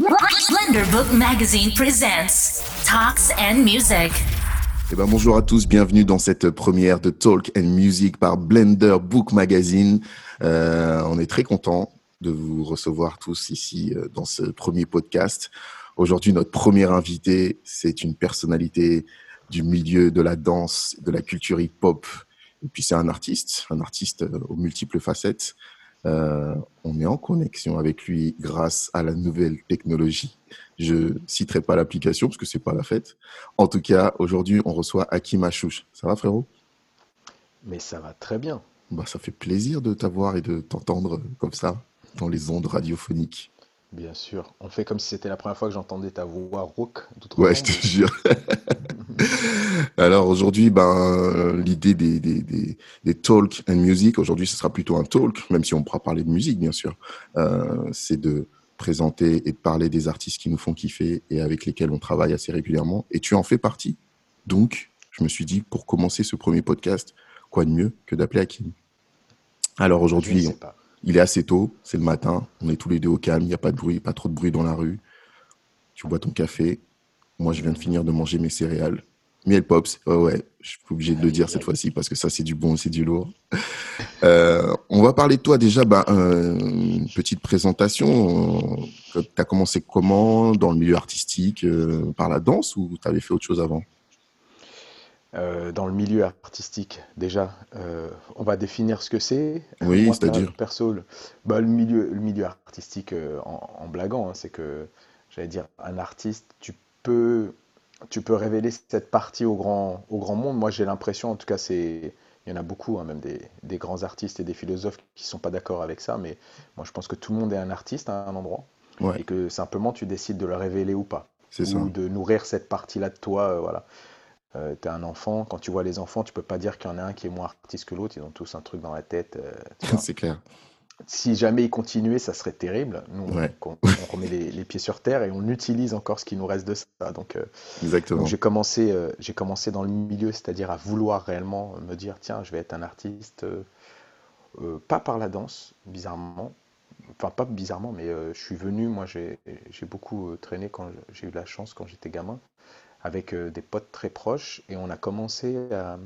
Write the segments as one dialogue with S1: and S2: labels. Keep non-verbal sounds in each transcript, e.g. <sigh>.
S1: Blender Book Magazine presents Talks and Music.
S2: Eh ben, bonjour à tous, bienvenue dans cette première de Talk and Music par Blender Book Magazine. Euh, on est très content de vous recevoir tous ici euh, dans ce premier podcast. Aujourd'hui, notre premier invité, c'est une personnalité du milieu de la danse, de la culture hip-hop. Et puis c'est un artiste, un artiste euh, aux multiples facettes. Euh, on est en connexion avec lui grâce à la nouvelle technologie. Je citerai pas l'application parce que c'est pas la fête. En tout cas, aujourd'hui, on reçoit Hakim Achouch. Ça va, frérot?
S3: Mais ça va très bien.
S2: Bah, ça fait plaisir de t'avoir et de t'entendre comme ça dans les ondes radiophoniques.
S3: Bien sûr. On fait comme si c'était la première fois que j'entendais ta voix rauque.
S2: Ouais, je te jure. <laughs> Alors aujourd'hui, ben, l'idée des, des, des, des, talk and music, aujourd'hui ce sera plutôt un talk, même si on pourra parler de musique bien sûr, euh, c'est de présenter et de parler des artistes qui nous font kiffer et avec lesquels on travaille assez régulièrement. Et tu en fais partie. Donc, je me suis dit, pour commencer ce premier podcast, quoi de mieux que d'appeler Hakim? Alors aujourd'hui, il est assez tôt, c'est le matin, on est tous les deux au calme, il n'y a pas de bruit, pas trop de bruit dans la rue. Tu bois ton café, moi je viens de finir de manger mes céréales. Miel Pops, ouais, je suis obligé de le dire cette fois-ci parce que ça c'est du bon, c'est du lourd. <laughs> Euh, on va parler de toi déjà, bah, euh, une petite présentation. Tu as commencé comment dans le milieu artistique, euh, par la danse ou tu avais fait autre chose avant?
S3: Euh, dans le milieu artistique, déjà, euh, on va définir ce que c'est.
S2: Oui, c'est-à-dire
S3: Perso, le, bah, le, milieu, le milieu artistique, euh, en, en, blaguant, hein, c'est que, j'allais dire, un artiste, tu peux tu peux révéler cette partie au grand, au grand monde. Moi, j'ai l'impression, en tout cas, c'est, il y en a beaucoup, hein, même des, des, grands artistes et des philosophes qui ne sont pas d'accord avec ça, mais moi, je pense que tout le monde est un artiste à un endroit,
S2: ouais.
S3: et que simplement, tu décides de le révéler ou pas,
S2: ou ça.
S3: de nourrir cette partie-là de toi, euh, voilà. Euh, tu es un enfant, quand tu vois les enfants, tu peux pas dire qu'il y en a un qui est moins artiste que l'autre, ils ont tous un truc dans la tête. Euh, <laughs>
S2: c'est clair
S3: si jamais ils continuaient, ça serait terrible. Nous,
S2: ouais.
S3: on, <laughs> on, remet les, les, pieds sur terre et on utilise encore ce qui nous reste de ça. Donc, euh,
S2: Exactement.
S3: j'ai commencé, euh, j'ai commencé dans le milieu, c'est-à-dire à vouloir réellement me dire, tiens, je vais être un artiste, pas par la danse, bizarrement. Enfin, pas bizarrement, mais je suis venu, moi j'ai beaucoup traîné quand j'ai eu la chance quand j'étais gamin, avec des potes très proches, et on a commencé à,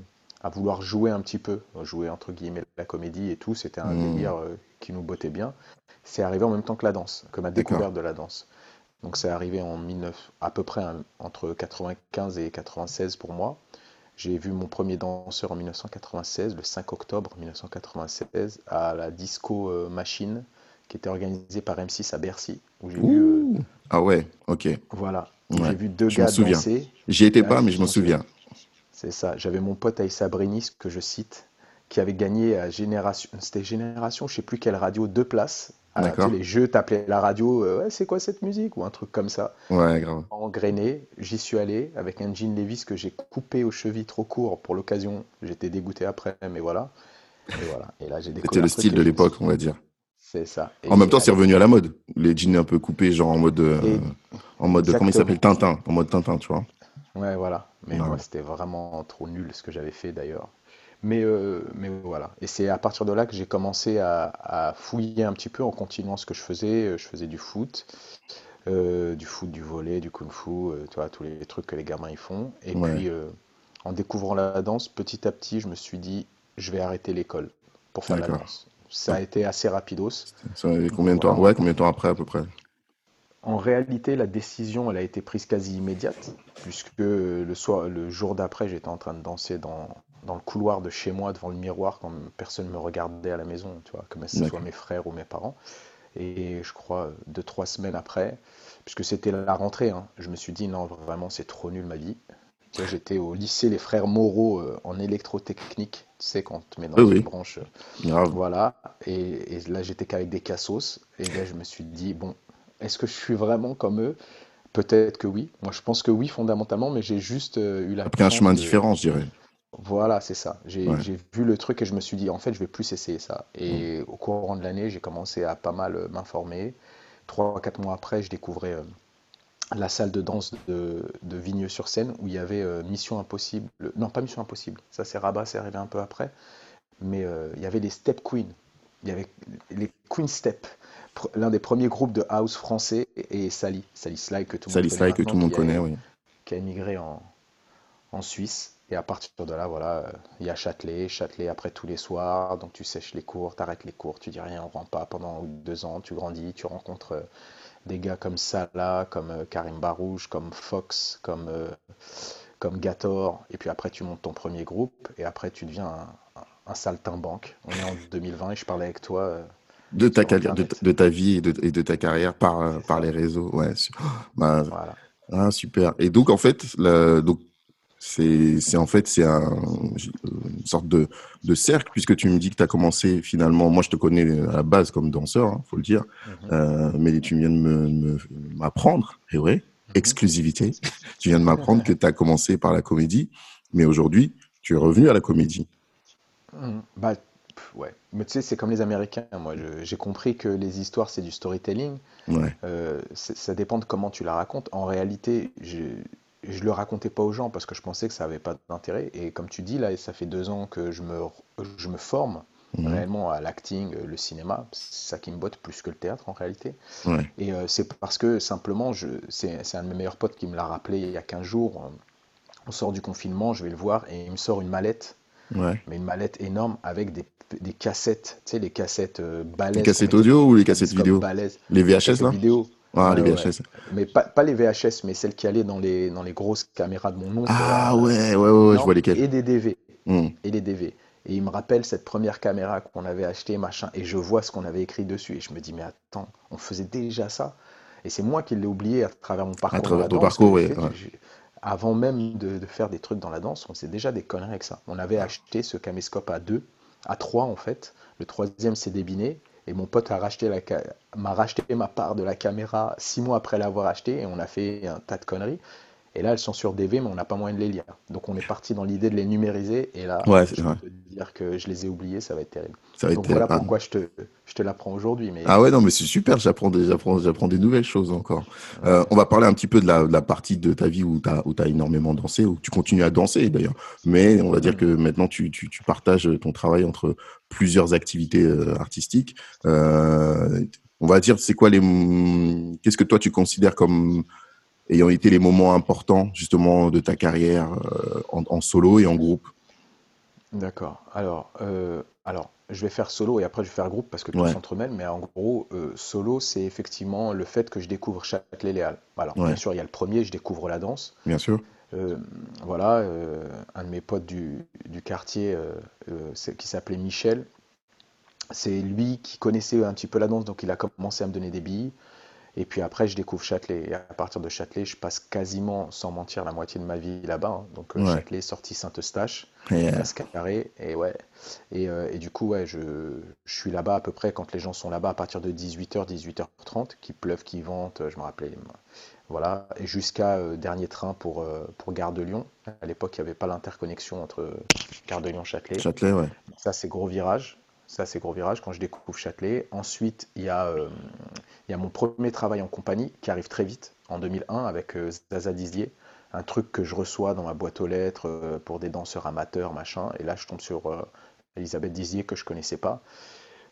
S3: à vouloir jouer un petit peu, jouer entre guillemets la comédie et tout, c'était un
S2: Mmh.
S3: délire euh, qui nous bottait bien. C'est arrivé en même temps que la danse, que ma découverte de la danse. Donc c'est arrivé en 19, à peu près hein, entre 95 et 96 pour moi. J'ai vu mon premier danseur en 1996, le 5 octobre 1996, à la disco euh, Machine, qui était organisée par M6 à Bercy. Où j'ai vu, euh,
S2: ah ouais, ok.
S3: Voilà,
S2: Ouais.
S3: j'ai vu deux gars danser.
S2: J'y étais
S3: Ah,
S2: pas, mais
S3: je
S2: m'en
S3: souviens. C'est ça. J'avais mon pote Aïssa Brinis, que je cite, qui avait gagné à Génération, c'était Génération, je sais plus quelle radio, deux places. À, tu
S2: D'accord.
S3: sais, les jeux, t'appelais la radio, euh, ouais, c'est quoi cette musique? Ou un truc comme ça.
S2: Ouais, grave.
S3: Engrainé, j'y suis allé avec un jean Levi's que j'ai coupé aux chevilles trop court pour l'occasion. J'étais dégoûté après, mais voilà. Et voilà. Et là, j'ai
S2: C'était
S3: découvert
S2: le
S3: un truc
S2: style de l'époque, on va dire.
S3: C'est ça. Et
S2: En même temps, c'est revenu à la mode. Les jeans un peu coupés, genre en mode, euh, en mode, comment il s'appelle, Tintin, en mode Tintin, tu vois.
S3: Ouais, voilà. Mais
S2: Ouais.
S3: c'était vraiment trop nul ce que j'avais fait d'ailleurs. Mais, euh, mais voilà. Et c'est à partir de là que j'ai commencé à, à fouiller un petit peu en continuant ce que je faisais. Euh, Je faisais du foot, euh, du foot, du volley, du kung-fu, euh, tu vois, tous les trucs que les gamins ils font. Et
S2: Ouais.
S3: puis, en découvrant la danse, petit à petit, je me suis dit, je vais arrêter l'école pour faire la danse. Ça a été assez rapidos.
S2: Ça avait combien de temps? Ouais, combien de temps après, à peu près?
S3: En réalité, la décision, elle a été prise quasi immédiate, puisque le soir, le jour d'après, j'étais en train de danser dans, dans le couloir de chez moi, devant le miroir, quand personne ne me regardait à la maison, tu vois, que ce soit mes frères ou mes parents. Et je crois, deux, trois semaines après, puisque c'était la rentrée, hein, je me suis dit, non, vraiment, c'est trop nul ma vie. Tu J'étais au lycée Les Frères Moreau euh, en électrotechnique, tu sais, quand on te met dans
S2: Oui,
S3: une
S2: oui.
S3: branche. euh, voilà, et, et là j'étais qu'avec des cassos, et là je me suis dit, bon, est-ce que je suis vraiment comme eux? Peut-être que oui. Moi je pense que oui, fondamentalement, mais j'ai juste euh, eu la
S2: Après un chemin
S3: de...
S2: différent, je dirais.
S3: Voilà, c'est ça. J'ai
S2: Ouais.
S3: vu le truc et je me suis dit, en fait, je vais plus essayer ça. Et
S2: Mm.
S3: au courant de l'année, j'ai commencé à pas mal euh, m'informer. Trois, quatre mois après, je découvrais euh, la salle de danse de, de Vigneux-sur-Seine où il y avait euh, Mission Impossible. Non, pas Mission Impossible. Ça, c'est Rabat, c'est arrivé un peu après. Mais euh, il y avait les Step Queens. Il y avait les Queen Step. L'un des premiers groupes de house français et Sally, Sally Sly que tout le monde connaît
S2: Sly que tout le
S3: maintenant,
S2: monde
S3: qui a,
S2: oui.
S3: qui a émigré en, en Suisse. Et à partir de là, voilà, euh, il y a Châtelet, Châtelet après tous les soirs, donc tu sèches les cours, t'arrêtes les cours, tu dis rien, on rentre pas pendant deux ans, tu grandis, tu rencontres euh, des gars comme Salah, comme euh, Karim Barouche, comme Fox, comme, euh, comme Gator, et puis après tu montes ton premier groupe, et après tu deviens un, un, un saltimbanque. On est en <laughs> 2020 et je parlais avec toi
S2: De ta, carrière- de, ta vie et de, et de ta carrière par, euh, par les réseaux. Ouais, su- bah,
S3: voilà.
S2: ah, super. Et donc, en fait, la- donc, c'est, en fait, c'est un, une sorte de, de cercle, puisque tu me dis que tu as commencé finalement, moi je te connais à la base comme danseur, hein, faut le dire, euh, mais tu viens de m'apprendre, et ouais,
S3: mhm.
S2: exclusivité, tu viens de m'apprendre que tu as commencé par la comédie, mais aujourd'hui, tu es revenu à la comédie.
S3: Mhm. Bah, ouais. Mais tu sais, c'est comme les Américains. Moi, j'ai compris que les histoires, c'est du storytelling.
S2: Ouais,
S3: Euh, ça dépend de comment tu la racontes. En réalité, je je le racontais pas aux gens parce que je pensais que ça avait pas d'intérêt. Et comme tu dis, là, ça fait deux ans que je me, je me forme
S2: Mhm.
S3: réellement à l'acting, le cinéma. C'est ça qui me botte plus que le théâtre en réalité.
S2: ouais,
S3: Et euh, c'est parce que simplement, c'est, c'est un de mes meilleurs potes qui me l'a rappelé il y a 15 jours. On sort du confinement, je vais le voir et il me sort une mallette,
S2: ouais.
S3: mais une mallette énorme avec des, des cassettes, tu sais, les cassettes euh,
S2: Les
S3: balèzes qu'on
S2: cassettes audio ou les
S3: des
S2: cassettes vidéo?
S3: balèzes,
S2: Les
S3: les
S2: VHS là?
S3: vidéo.
S2: Ah, les
S3: ouais.
S2: VHS.
S3: Mais pas, pas les VHS, mais celles qui allaient dans les, dans les grosses caméras de mon oncle,
S2: Ah
S3: là,
S2: ouais, ouais, ouais, ouais, je vois lesquels.
S3: et des DV,
S2: Hmm.
S3: et les DV. Et il me rappelle cette première caméra qu'on avait achetée, machin, et je vois ce qu'on avait écrit dessus, et je me dis, mais attends, on faisait déjà ça. Et c'est moi qui l'ai oublié à travers mon
S2: À
S3: parcours dans
S2: travers ton parcours, ouais,
S3: j'ai- avant même de, de faire des trucs dans la danse, on faisait déjà des conneries avec ça. On avait acheté ce caméscope à deux, à trois en fait. Le troisième s'est débiné, et mon pote a racheté m'a racheté ma part de la caméra six mois après l'avoir acheté, et on a fait un tas de conneries. Et là, elles sont sur DV, mais on n'a pas moyen de les lire. Donc on est parti dans l'idée de les numériser, et là,
S2: Ouais,
S3: je peux te dire que je les ai oubliés, ça va être terrible.
S2: Ça va
S3: Donc
S2: être.
S3: voilà pourquoi je te, je te l'apprends aujourd'hui. Mais
S2: ah ouais, non, mais c'est super, j'apprends des, j'apprends, j'apprends des nouvelles choses encore. Euh, on va parler un petit peu de la, de la partie de ta vie où tu as, où t'as énormément dansé, où tu continues à danser d'ailleurs. Mais on va dire que maintenant tu, tu, tu partages ton travail entre plusieurs activités euh, artistiques. Euh, on va dire, c'est quoi les. Qu'est-ce que toi tu considères comme ayant été les moments importants justement de ta carrière euh, en, en solo et en groupe?
S3: D'accord. Alors, euh, alors, je vais faire solo et après je vais faire groupe parce que tout
S2: Ouais,
S3: s'entremêle. Mais en gros, euh, solo, c'est effectivement le fait que je découvre Châtelet Léal. Alors, bien sûr, il y a le premier, je découvre la danse.
S2: bien sûr.
S3: Voilà, un de mes potes du, du quartier qui s'appelait Michel, c'est lui qui connaissait un petit peu la danse, donc il a commencé à me donner des billes. Et puis après, je découvre Châtelet. Et à partir de Châtelet, je passe quasiment, sans mentir, la moitié de ma vie là-bas. hein. Donc euh,
S2: Ouais.
S3: Châtelet, sortie Saint-Eustache,
S2: Et, euh,
S3: Carré. Et ouais. Et, euh, et du coup, ouais, je, je suis là-bas à peu près quand les gens sont là-bas à partir de 18h, 18h30, qu'il pleuve, qu'il vente, je me rappelais. Voilà. Et jusqu'à euh, dernier train pour, euh, pour Gare de Lyon. À l'époque, il n'y avait pas l'interconnexion entre Gare de Lyon-Châtelet.
S2: Châtelet, ouais.
S3: Ça, c'est gros virage. Ça, c'est gros virage quand je découvre Châtelet. Ensuite, il y a, euh, il y a mon premier travail en compagnie qui arrive très vite, en 2001, avec euh, Zaza Dizier. Un truc que je reçois dans ma boîte aux lettres euh, pour des danseurs amateurs, machin. Et là, je tombe sur Elisabeth Dizier que je connaissais pas.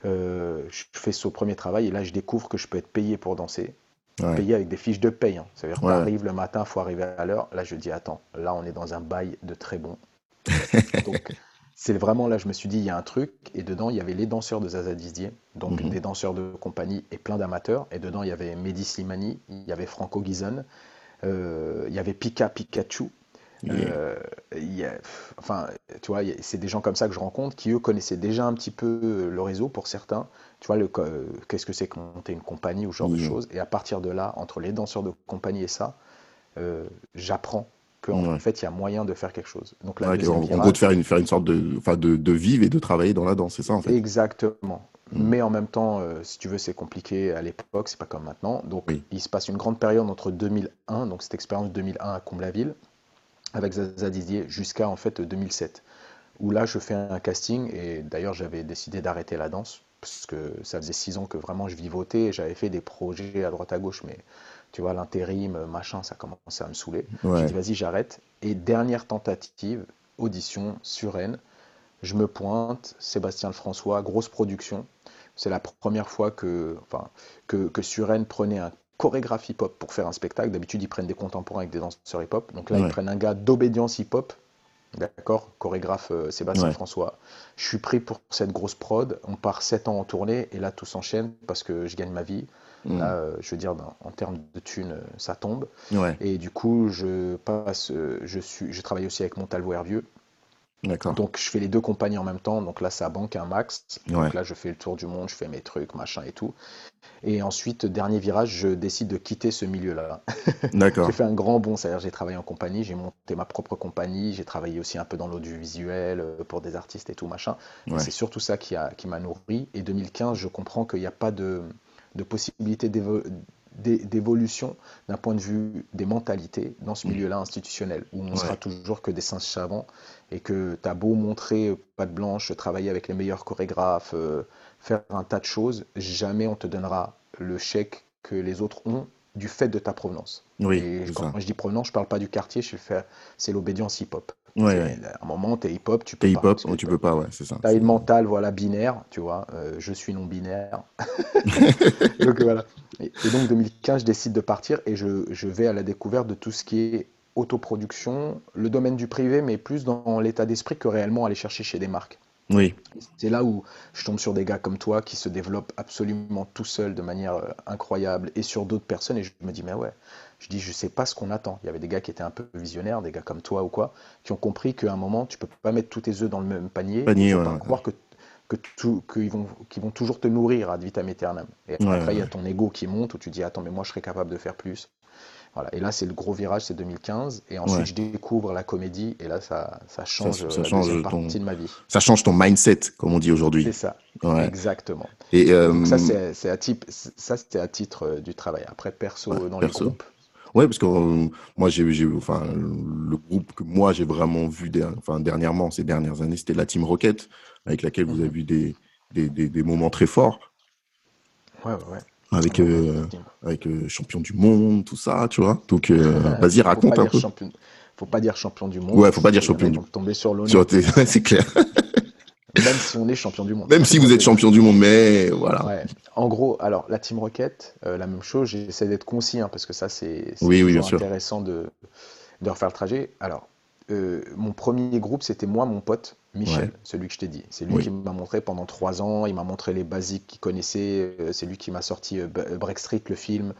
S3: Je fais ce premier travail et là, je découvre que je peux être payé pour danser.
S2: Ouais,
S3: Payé avec des fiches de paye. hein. Ça veut dire, tu
S2: ouais.
S3: arrives le matin, il faut arriver à l'heure. Là, je dis, attends, là, on est dans un bail de très bon. <laughs> Donc, c'est vraiment là, je me suis dit, il y a un truc, et dedans, il y avait les danseurs de Zaza Dizier, donc
S2: Mhm.
S3: des danseurs de compagnie et plein d'amateurs, et dedans, il y avait Mehdi Slimani, il y avait Franco Gizon, euh, il y avait Pika Pikachu,
S2: Yeah.
S3: euh, il y a- enfin, tu vois, c'est des gens comme ça que je rencontre qui, eux, connaissaient déjà un petit peu le réseau pour certains. Tu vois, le, euh, qu'est-ce que c'est que monter une compagnie ou ce genre de choses. Et à partir de là, entre les danseurs de compagnie et ça, euh, j'apprends qu'en
S2: Ouais.
S3: fait, il y a moyen de faire quelque chose. Donc, la
S2: Ouais,
S3: deuxième
S2: en, en gros, de faire une, faire une sorte de, de, de vivre et de travailler dans la danse, c'est ça, en fait?
S3: Exactement.
S2: Mm.
S3: Mais en même temps, euh, si tu veux, c'est compliqué à l'époque, c'est pas comme maintenant. Donc,
S2: Oui.
S3: il se passe une grande période entre 2001, donc cette expérience 2001 à Comble-la-Ville, avec Zaza Dizier, jusqu'à en fait 2007, où là, je fais un casting, et d'ailleurs, j'avais décidé d'arrêter la danse, parce que ça faisait six ans que vraiment je vivotais, et j'avais fait des projets à droite à gauche, mais tu vois, l'intérim, machin, ça commençait à me saouler. J'ai
S2: Ouais.
S3: dit, vas-y, j'arrête. Et dernière tentative, audition sur Rennes. Je me pointe, Sébastien François, grosse production. c'est la première fois que, enfin, que, que Suren prenait un chorégraphe hip-hop pour faire un spectacle. D'habitude, ils prennent des contemporains avec des danseurs hip-hop. Donc là, ils prennent un gars d'obédience hip-hop D'accord, chorégraphe euh, Sébastien François. Je suis pris pour cette grosse prod. On part 7 ans en tournée et là tout s'enchaîne parce que je gagne ma vie. Mm. Là, euh, je veux dire, ben, en termes de thunes, euh, ça tombe. Et du coup, je passe, je suis, je travaille aussi avec Montalvo Hervieux. Donc je fais les deux compagnies en même temps. Donc là, ça banque un max. Donc là, je fais le tour du monde, je fais mes trucs, machin et tout. Et ensuite, dernier virage, je décide de quitter ce milieu-là. <laughs> D'accord. j'ai fait un grand bond, c'est-à-dire j'ai travaillé en compagnie, j'ai monté ma propre compagnie, j'ai travaillé aussi un peu dans l'audiovisuel euh, pour des artistes et tout machin. C'est surtout ça qui m'a qui nourri. Et 2015, je comprends qu'il n'y a pas de, de possibilité d'évolution d'un point de vue des mentalités dans ce mm. milieu-là institutionnel, où on sera toujours que des singes savants et que tu as beau montrer euh, patte blanche, travailler avec les meilleurs chorégraphes, euh, faire un tas de choses, jamais on te donnera le chèque que les autres ont du fait de ta provenance. Oui, et quand je dis provenance, je parle pas du quartier, je fais c'est l'obédience hip-hop. Ouais, À un moment, tu es hip-hop, tu peux
S2: es hip-hop, tu peux pas, ouais, c'est ça.
S3: Tu as une mentale, voilà, binaire, tu vois, euh, je suis non-binaire. <laughs> <laughs> donc voilà. Et, donc 2015, je décide de partir et je, je vais à la découverte de tout ce qui est autoproduction, le domaine du privé, mais plus dans l'état d'esprit que réellement aller chercher chez des marques. Oui. C'est là où je tombe sur des gars comme toi qui se développent absolument tout seuls de manière euh, incroyable et sur d'autres personnes et je me dis mais ouais, je dis je sais pas ce qu'on attend. Il y avait des gars qui étaient un peu visionnaires, des gars comme toi ou quoi, qui ont compris qu'à un moment tu peux pas mettre tous tes œufs dans le même panier. Panier, ouais, pas croire que que qu'ils vont, vont toujours te nourrir ad vitam aeternam. Et après, il y a ton ego qui monte où tu dis Attends, mais moi, je serais capable de faire plus. Et là, c'est le gros virage, c'est 2015. Et ensuite, je découvre la comédie. Et là, ça, ça change, ça, change partie de ma vie.
S2: Ça change ton mindset, comme on dit aujourd'hui.
S3: C'est ça. Exactement. Et euh, ça, c'est à, ça, c'était à titre euh, du travail. Après, perso, dans les groupes.
S2: Oui, parce que euh, moi, j'ai, enfin, le groupe que moi, j'ai vraiment vu enfin, dernièrement, ces dernières années, c'était la Team Rocket, avec laquelle vous mhm. avez vu des, des, des, des moments très forts. Ouais, ouais, ouais avec, euh, avec euh, champion du monde, tout ça, tu vois. Donc, euh, <laughs> vas-y, raconte un peu.
S3: Champion... Faut pas dire champion du monde.
S2: Ouais, faut pas dire champion du monde.
S3: Tomber sur l'honneur. <laughs>
S2: c'est clair. <laughs>
S3: Même si on est champion du monde.
S2: Même si vous êtes champion du monde, mais voilà.
S3: Ouais. En gros, alors la Team Rocket, la même chose, j'essaie d'être concis, hein, parce que ça, c'est
S2: oui, oui,
S3: intéressant de, de refaire le trajet. Alors, mon premier groupe, c'était moi, mon pote, Michel, celui que je t'ai dit. C'est lui qui m'a montré pendant trois ans, il m'a montré les basiques qu'il connaissait, euh, c'est lui qui m'a sorti euh, euh, Break Street, le film.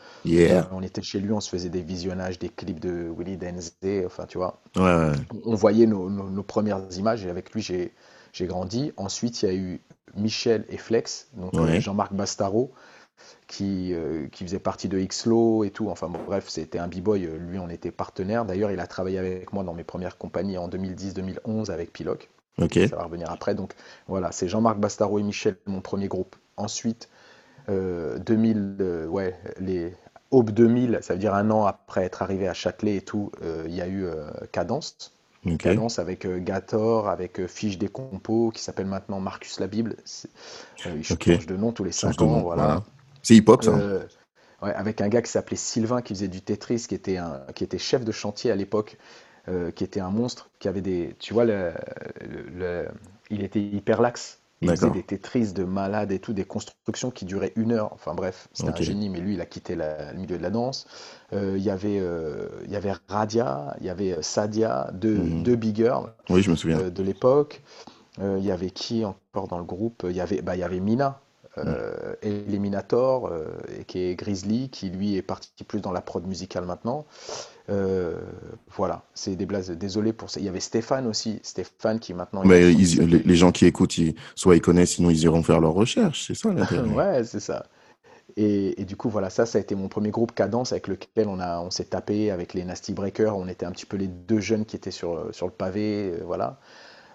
S3: on était chez lui, on se faisait des visionnages, des clips de Willy Denzey, enfin tu vois. On voyait nos, premières images et avec lui j'ai grandi. Ensuite il y a eu Michel et Flex, donc Jean-Marc Bastaro, qui, qui, faisait partie de Xlo et tout. Enfin bref, c'était un b-boy, lui on était partenaire. D'ailleurs, il a travaillé avec moi dans mes premières compagnies en 2010-2011 avec Piloc. Ça va revenir après. Donc voilà, c'est Jean-Marc Bastaro et Michel, mon premier groupe. Ensuite, 2000, euh, euh, ouais, les Aube 2000, ça veut dire un an après être arrivé à Châtelet et tout, euh, il y a eu Cadence. Cadence avec Gator, avec Fiche des compos, qui s'appelle maintenant Marcus la Bible. il change de nom tous les 5 ans. Voilà.
S2: C'est hip-hop, ça
S3: ouais, Avec un gars qui s'appelait Sylvain, qui faisait du Tetris, qui était, un, qui était chef de chantier à l'époque. Euh, qui était un monstre, qui avait des. Tu vois, le, il était hyper Il faisait des Tetris de malade et tout, des constructions qui duraient une heure. Enfin bref, c'était un génie, mais lui, il a quitté le milieu de la danse. Euh, il, y avait, euh, il y avait Radia, il y avait Sadia, deux, mhm. deux big girls
S2: oui, je me souviens.
S3: de l'époque. il y avait qui encore dans le groupe? Il y, avait, bah, il y avait Mina, euh, Eliminator, euh, qui est Grizzly, qui lui est parti plus dans la prod musicale maintenant. Euh, voilà, c'est des blazes. Désolé pour ça. Il y avait Stéphane aussi, Stéphane qui maintenant.
S2: Mais les, gens qui écoutent, soit ils connaissent, sinon ils iront faire leurs recherches, c'est ça <laughs>
S3: Ouais, c'est ça. Et, du coup, voilà, ça, ça a été mon premier groupe Cadence avec lequel on, a, on s'est tapé avec les Nasty Breakers. On était un petit peu les deux jeunes qui étaient sur, sur le pavé, voilà.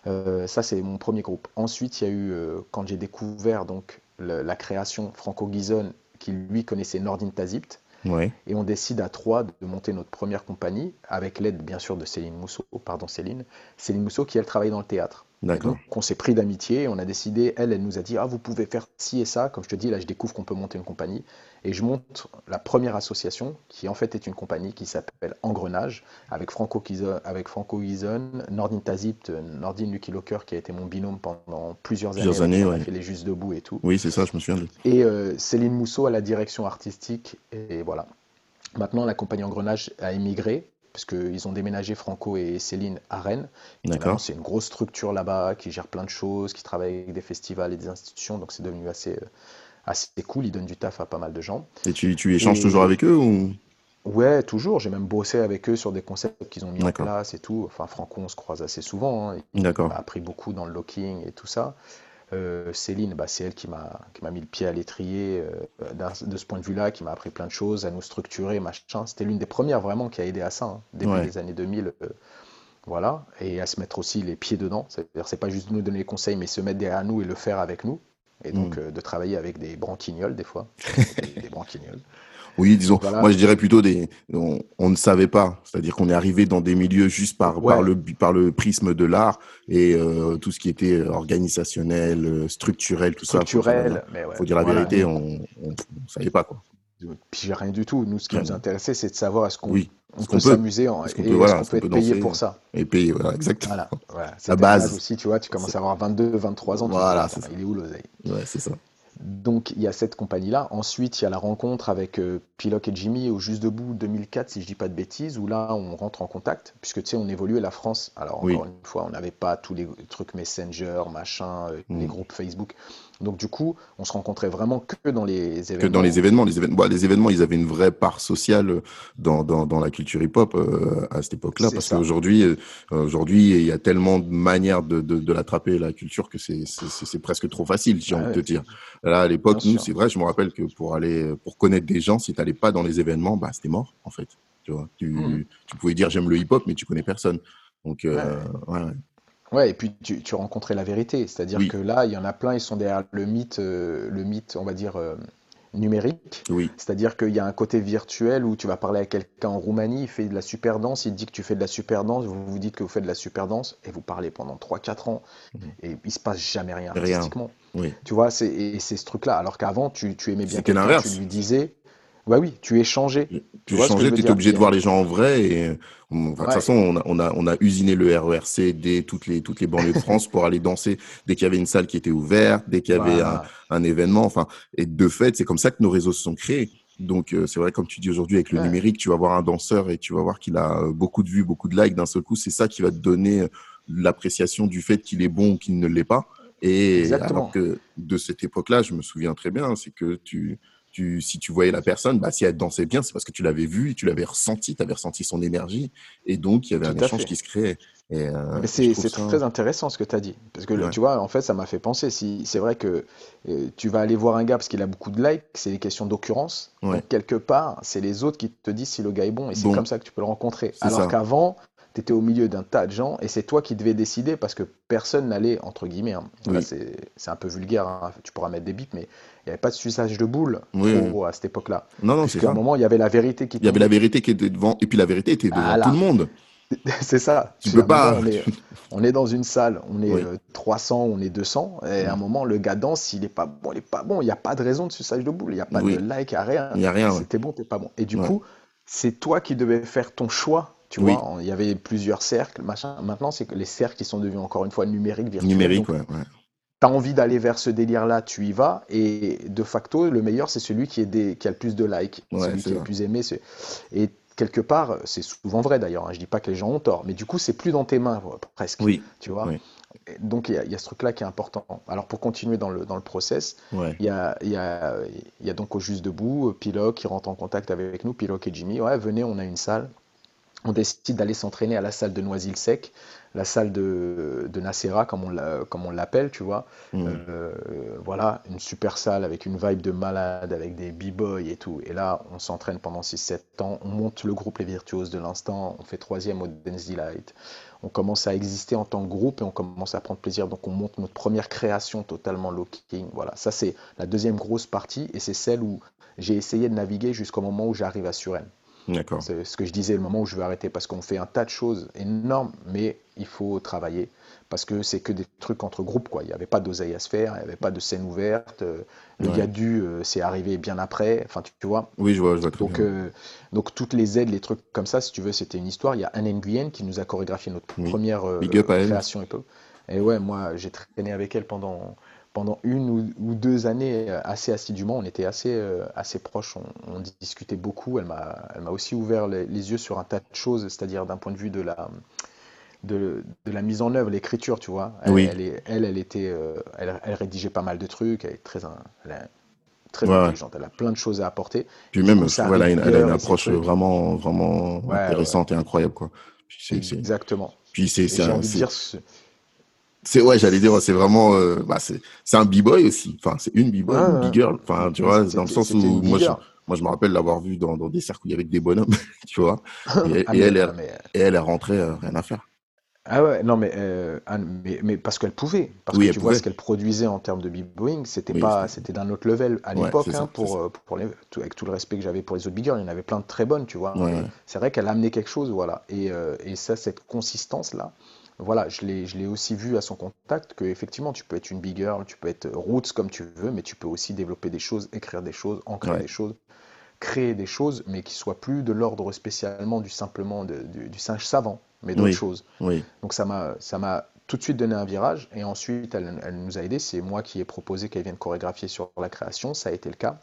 S3: ça, c'est mon premier groupe. Ensuite, il y a eu, quand j'ai découvert donc la création Franco Guizon, qui lui connaissait Nordin Tazipt. Et on décide à trois de monter notre première compagnie, avec l'aide bien sûr de Céline Mousseau, pardon Céline, Céline Mousseau qui elle travaille dans le théâtre.
S2: D'accord.
S3: Donc, on s'est pris d'amitié, on a décidé, elle, elle nous a dit, ah, vous pouvez faire ci et ça. Comme je te dis, là, je découvre qu'on peut monter une compagnie. Et je monte la première association, qui en fait est une compagnie qui s'appelle Engrenage, avec Franco Gison, avec Franco Gison, Nordin Tazipt, Nordin Lucky Locker, qui a été mon binôme pendant plusieurs,
S2: Plusieurs
S3: années.
S2: années,
S3: On a
S2: ouais.
S3: fait les Justes Debout et tout.
S2: Oui, c'est ça, je me souviens. de-
S3: Et euh, Céline Mousseau à la direction artistique. Et voilà. Maintenant, la compagnie Engrenage a émigré, puisqu'ils ont déménagé Franco et Céline à Rennes.
S2: D'accord.
S3: c'est une grosse structure là-bas qui gère plein de choses, qui travaille avec des festivals et des institutions. Donc, c'est devenu assez, euh, assez cool. Ils donnent du taf à pas mal de gens.
S2: Et tu, tu échanges
S3: Et-
S2: toujours avec eux ou?
S3: Ouais, toujours. J'ai même bossé avec eux sur des concepts qu'ils ont mis en place et tout. Enfin, Franco, on se croise assez souvent. hein. Il m'a appris beaucoup dans le locking et tout ça. Euh, Céline, bah, c'est elle qui m'a qui m'a mis le pied à l'étrier euh, de ce point de vue-là, qui m'a appris plein de choses, à nous structurer, machin. C'était l'une des premières vraiment qui a aidé à ça, hein, début
S2: Ouais.
S3: des années 2000. euh, voilà, et à se mettre aussi les pieds dedans. C'est-à-dire, c'est pas juste nous donner les conseils, mais se mettre derrière nous et le faire avec nous. Et donc,
S2: Mm.
S3: de travailler avec des branquignoles, des fois. <laughs> des, des branquignoles.
S2: Oui, disons,
S3: Voilà.
S2: moi je dirais plutôt des. On, on ne savait pas, c'est-à-dire qu'on est arrivé dans des milieux juste par,
S3: Ouais.
S2: par, le, par le prisme de l'art et euh, tout ce qui était organisationnel, euh, structurel, tout ça. la-
S3: Structurel, mais ouais.
S2: Faut dire la
S3: voilà.
S2: vérité, on on savait pas quoi.
S3: Puis j'ai rien du tout. Nous, ce qui nous intéressait, c'est de savoir est-ce qu'on
S2: Oui,
S3: on
S2: est-ce
S3: peut
S2: qu'on peut
S3: s'amuser en- et
S2: qu'on peut, voilà,
S3: être payé pour ça.
S2: Et puis voilà, exactement.
S3: Voilà, voilà. C'était
S2: base.
S3: aussi, tu vois, tu commences à avoir 22, 23 ans,
S2: Voilà,
S3: dis,
S2: c'est
S3: Attends,
S2: ça.
S3: il est où l'oseille?
S2: Ouais, c'est ça.
S3: Donc il y a cette compagnie-là. Ensuite, il y a la rencontre avec euh, Piloc et Jimmy au Juste Debout 2004, si je dis pas de bêtises, où là on rentre en contact, puisque tu sais, on évoluait la France. Alors
S2: Oui.
S3: encore une fois, on n'avait pas tous les trucs Messenger, machin, euh,
S2: Mm.
S3: les groupes Facebook. Donc du coup, on se rencontrait vraiment que dans les événements.
S2: Que dans les événements, les événements, bah, les événements, ils avaient une vraie part sociale dans, dans, dans la culture hip-hop euh, à cette époque-là, parce qu'aujourd'hui, euh, aujourd'hui, il y a tellement de manières de, de, de l'attraper la culture que c'est presque trop facile, j'ai
S3: Ah
S2: envie de
S3: ouais.
S2: te dire. Là, à l'époque, nous, c'est vrai, je me rappelle que pour aller, pour connaître des gens, si t'allais pas dans les événements, bah c'était mort, en fait. Tu vois, tu, tu pouvais dire j'aime le hip-hop, mais tu connais personne. Donc, euh, ouais, ouais.
S3: Ouais, et puis tu, tu rencontrais la vérité, c'est-à-dire
S2: Oui.
S3: que là, il y en a plein, ils sont derrière le mythe, euh, le mythe, on va dire, euh, numérique.
S2: oui,
S3: C'est-à-dire qu'il y a un côté virtuel où tu vas parler à quelqu'un en Roumanie, il fait de la super danse, il dit que tu fais de la super danse, vous vous dites que vous faites de la super danse, et vous parlez pendant 3-4 ans,
S2: Mhm.
S3: et il se passe jamais rien
S2: Rien.
S3: artistiquement.
S2: oui.
S3: Tu vois, c'est, ce truc-là. Alors qu'avant, tu, tu aimais bien quelqu'un, tu lui disais, ouais, oui, tu.
S2: Tu
S3: vois ce que je
S2: changeais,
S3: veux
S2: tu étais obligé de voir les gens en vrai. Et, enfin, de toute façon, on a, on, a, on a usiné le RERC dès toutes les, toutes les banlieues de France pour aller danser dès qu'il y avait une salle qui était ouverte, dès qu'il y avait un,
S3: Voilà.
S2: un événement. Enfin, et de fait, c'est comme ça que nos réseaux se sont créés. Donc, euh, c'est vrai, comme tu dis aujourd'hui, avec le
S3: Ouais.
S2: numérique, tu vas voir un danseur et tu vas voir qu'il a euh, beaucoup de vues, beaucoup de likes d'un seul coup. C'est ça qui va te donner euh, l'appréciation du fait qu'il est bon ou qu'il ne l'est pas. Et
S3: Exactement.
S2: alors que de cette époque-là, je me souviens très bien, c'est que tu, tu, si tu voyais la personne, bah, si elle dansait bien, c'est parce que tu l'avais vue, tu l'avais ressenti, tu avais ressenti son énergie, et donc il y avait
S3: Tout
S2: un échange
S3: fait.
S2: qui se créait. Euh,
S3: c'est c'est
S2: ça-
S3: très intéressant ce que tu as dit. Parce que
S2: Ouais.
S3: tu vois, en fait, ça m'a fait penser. Si, c'est vrai que euh, tu vas aller voir un gars parce qu'il a beaucoup de likes, c'est des questions d'occurrence.
S2: Ouais.
S3: Quelque part, c'est les autres qui te disent si le gars est bon. Et c'est
S2: Bon.
S3: comme ça que tu peux le rencontrer.
S2: C'est
S3: Alors qu'avant, tu étais au milieu d'un tas de gens et c'est toi qui devais décider parce que personne n'allait, entre guillemets, hein,
S2: Oui.
S3: c'est un peu vulgaire, hein, tu pourras mettre des bips, mais il n'y avait pas de suçage de boules
S2: Oui,
S3: à cette époque-là.
S2: Non, non, c'est
S3: Puisqu'à un
S2: ça.
S3: moment, il y avait la vérité qui
S2: Il y avait la vérité qui était devant, et puis la vérité était devant
S3: Voilà.
S2: tout le monde. <laughs>
S3: C'est ça.
S2: Tu peux pas-
S3: moment, on, est, on est dans une salle, on est
S2: Oui.
S3: euh, 300, on est 200, et à un
S2: Mm.
S3: moment, le gars danse, s'il est pas bon, il est pas bon. Il n'y a pas de raison de suçage de boule, il n'y a pas de like, il n'y a rien.
S2: Il n'y a rien. ouais.
S3: C'était bon, t'es pas bon. Et du
S2: Ouais.
S3: coup, c'est toi qui devais faire ton choix. Tu
S2: Oui.
S3: vois, il y avait plusieurs cercles, machin. Maintenant, c'est que les cercles qui sont devenus encore une fois numériques, virtuels.
S2: Numérique,
S3: Donc,
S2: ouais. ouais.
S3: T'as envie d'aller vers ce délire-là, tu y vas, et de facto, le meilleur, c'est celui qui, est des, qui a le plus de likes,
S2: Ouais,
S3: celui qui est le plus aimé. Et quelque part, c'est souvent vrai d'ailleurs, hein, je dis pas que les gens ont tort, mais du coup, c'est plus dans tes mains, presque,
S2: Oui,
S3: tu vois?
S2: oui.
S3: Donc, il y, a- il y a ce truc-là qui est important. Alors, pour continuer dans le, dans le process,
S2: ouais.
S3: il y a, il y, a, il y a donc au Juste Debout, euh, Piloc qui rentre en contact avec nous, Piloc et Jimmy, ouais, venez, on a une salle. On décide d'aller s'entraîner à la salle de Noisy-le-Sec, la salle de, de Nacera, comme on l'appelle, tu vois.
S2: Mm.
S3: Euh, voilà, une super salle avec une vibe de malade, avec des b-boys et tout. Et là, on s'entraîne pendant 6-7 ans, on monte le groupe Les Virtuoses de l'instant, on fait troisième au Dance Delight. On commence à exister en tant que groupe et on commence à prendre plaisir. Donc on monte notre première création totalement looking. Voilà, ça c'est la deuxième grosse partie et c'est celle où j'ai essayé de naviguer jusqu'au moment où j'arrive à Suresnes.
S2: D'accord.
S3: C'est ce que je disais le moment où je veux arrêter parce qu'on fait un tas de choses énormes, mais il faut travailler parce que c'est que des trucs entre groupes quoi. Il n'y avait pas d'oseille à se faire, il n'y avait pas de scène ouverte. euh, Le
S2: Ouais.
S3: Yadu, euh, c'est arrivé bien après. Enfin, tu, tu vois.
S2: Oui, je vois, je vois
S3: Donc, euh, donc toutes les aides, les trucs comme ça, si tu veux, c'était une histoire. Il y a Anne Nguyen qui nous a chorégraphié notre
S2: Oui.
S3: première euh,
S2: Big up à elle.
S3: création hip-hop. Et ouais, moi, j'ai traîné avec elle pendant, pendant une ou, ou deux années euh, assez assidûment. On était assez, euh, assez proches, on, on discutait beaucoup. Elle m'a, elle m'a aussi ouvert les, les yeux sur un tas de choses, c'est-à-dire d'un point de vue de la, de, de la mise en œuvre, l'écriture, tu vois. Elle,
S2: Oui.
S3: elle, elle, elle était, euh, elle, elle rédigeait pas mal de trucs. Elle est très, in- elle est très
S2: Ouais,
S3: intelligente. Elle a plein de choses à apporter.
S2: Puis même,
S3: coup,
S2: elle a une, elle a approche vraiment, vraiment
S3: Ouais,
S2: intéressante et incroyable, quoi. C'est,
S3: Exactement.
S2: puis c'est,
S3: Et
S2: c'est
S3: j'ai
S2: un-
S3: envie de
S2: c'est-
S3: dire, ce-
S2: c'est- ouais, j'allais dire, c'est vraiment, euh, bah, c'est, c'est un b-boy aussi. Enfin, c'est une b-boy,
S3: Ouais,
S2: une b-girl. Enfin, tu vois, dans le sens où moi, je, moi, je me rappelle l'avoir vu dans, dans des cercles où il y avait que des bonhommes, <laughs> tu vois. Et,
S3: Ah,
S2: et
S3: mais-
S2: elle,
S3: ah,
S2: elle,
S3: mais-
S2: et elle est rentrée, euh, rien à faire.
S3: ah ouais, non, mais, euh, mais, mais parce qu'elle pouvait. Parce
S2: Oui,
S3: que tu vois ce qu'elle produisait en termes de b-boying, c'était
S2: Oui,
S3: pas,
S2: c'était-
S3: d'un autre level à
S2: Ouais,
S3: l'époque, hein, pour, euh, pour les, tout- avec tout le respect que j'avais pour les autres big girls, il y en avait plein de très bonnes, tu vois.
S2: Ouais,
S3: Mais
S2: ouais.
S3: c'est vrai qu'elle a amené quelque chose, voilà. Et, euh, et ça, cette consistance-là, voilà, je l'ai, je l'ai aussi vu à son contact que effectivement, tu peux être une big girl, tu peux être roots comme tu veux, mais tu peux aussi développer des choses, écrire des choses, ancrer
S2: Ouais.
S3: des choses. créer des choses, mais qui soient plus de l'ordre spécialement du simplement de- du, du singe savant, mais d'autres
S2: Oui.
S3: choses.
S2: Oui,
S3: Donc ça m'a ça m'a tout de suite donné un virage et ensuite elle, elle nous a aidé. C'est moi qui ai proposé qu'elle vienne chorégraphier sur la création, ça a été le cas.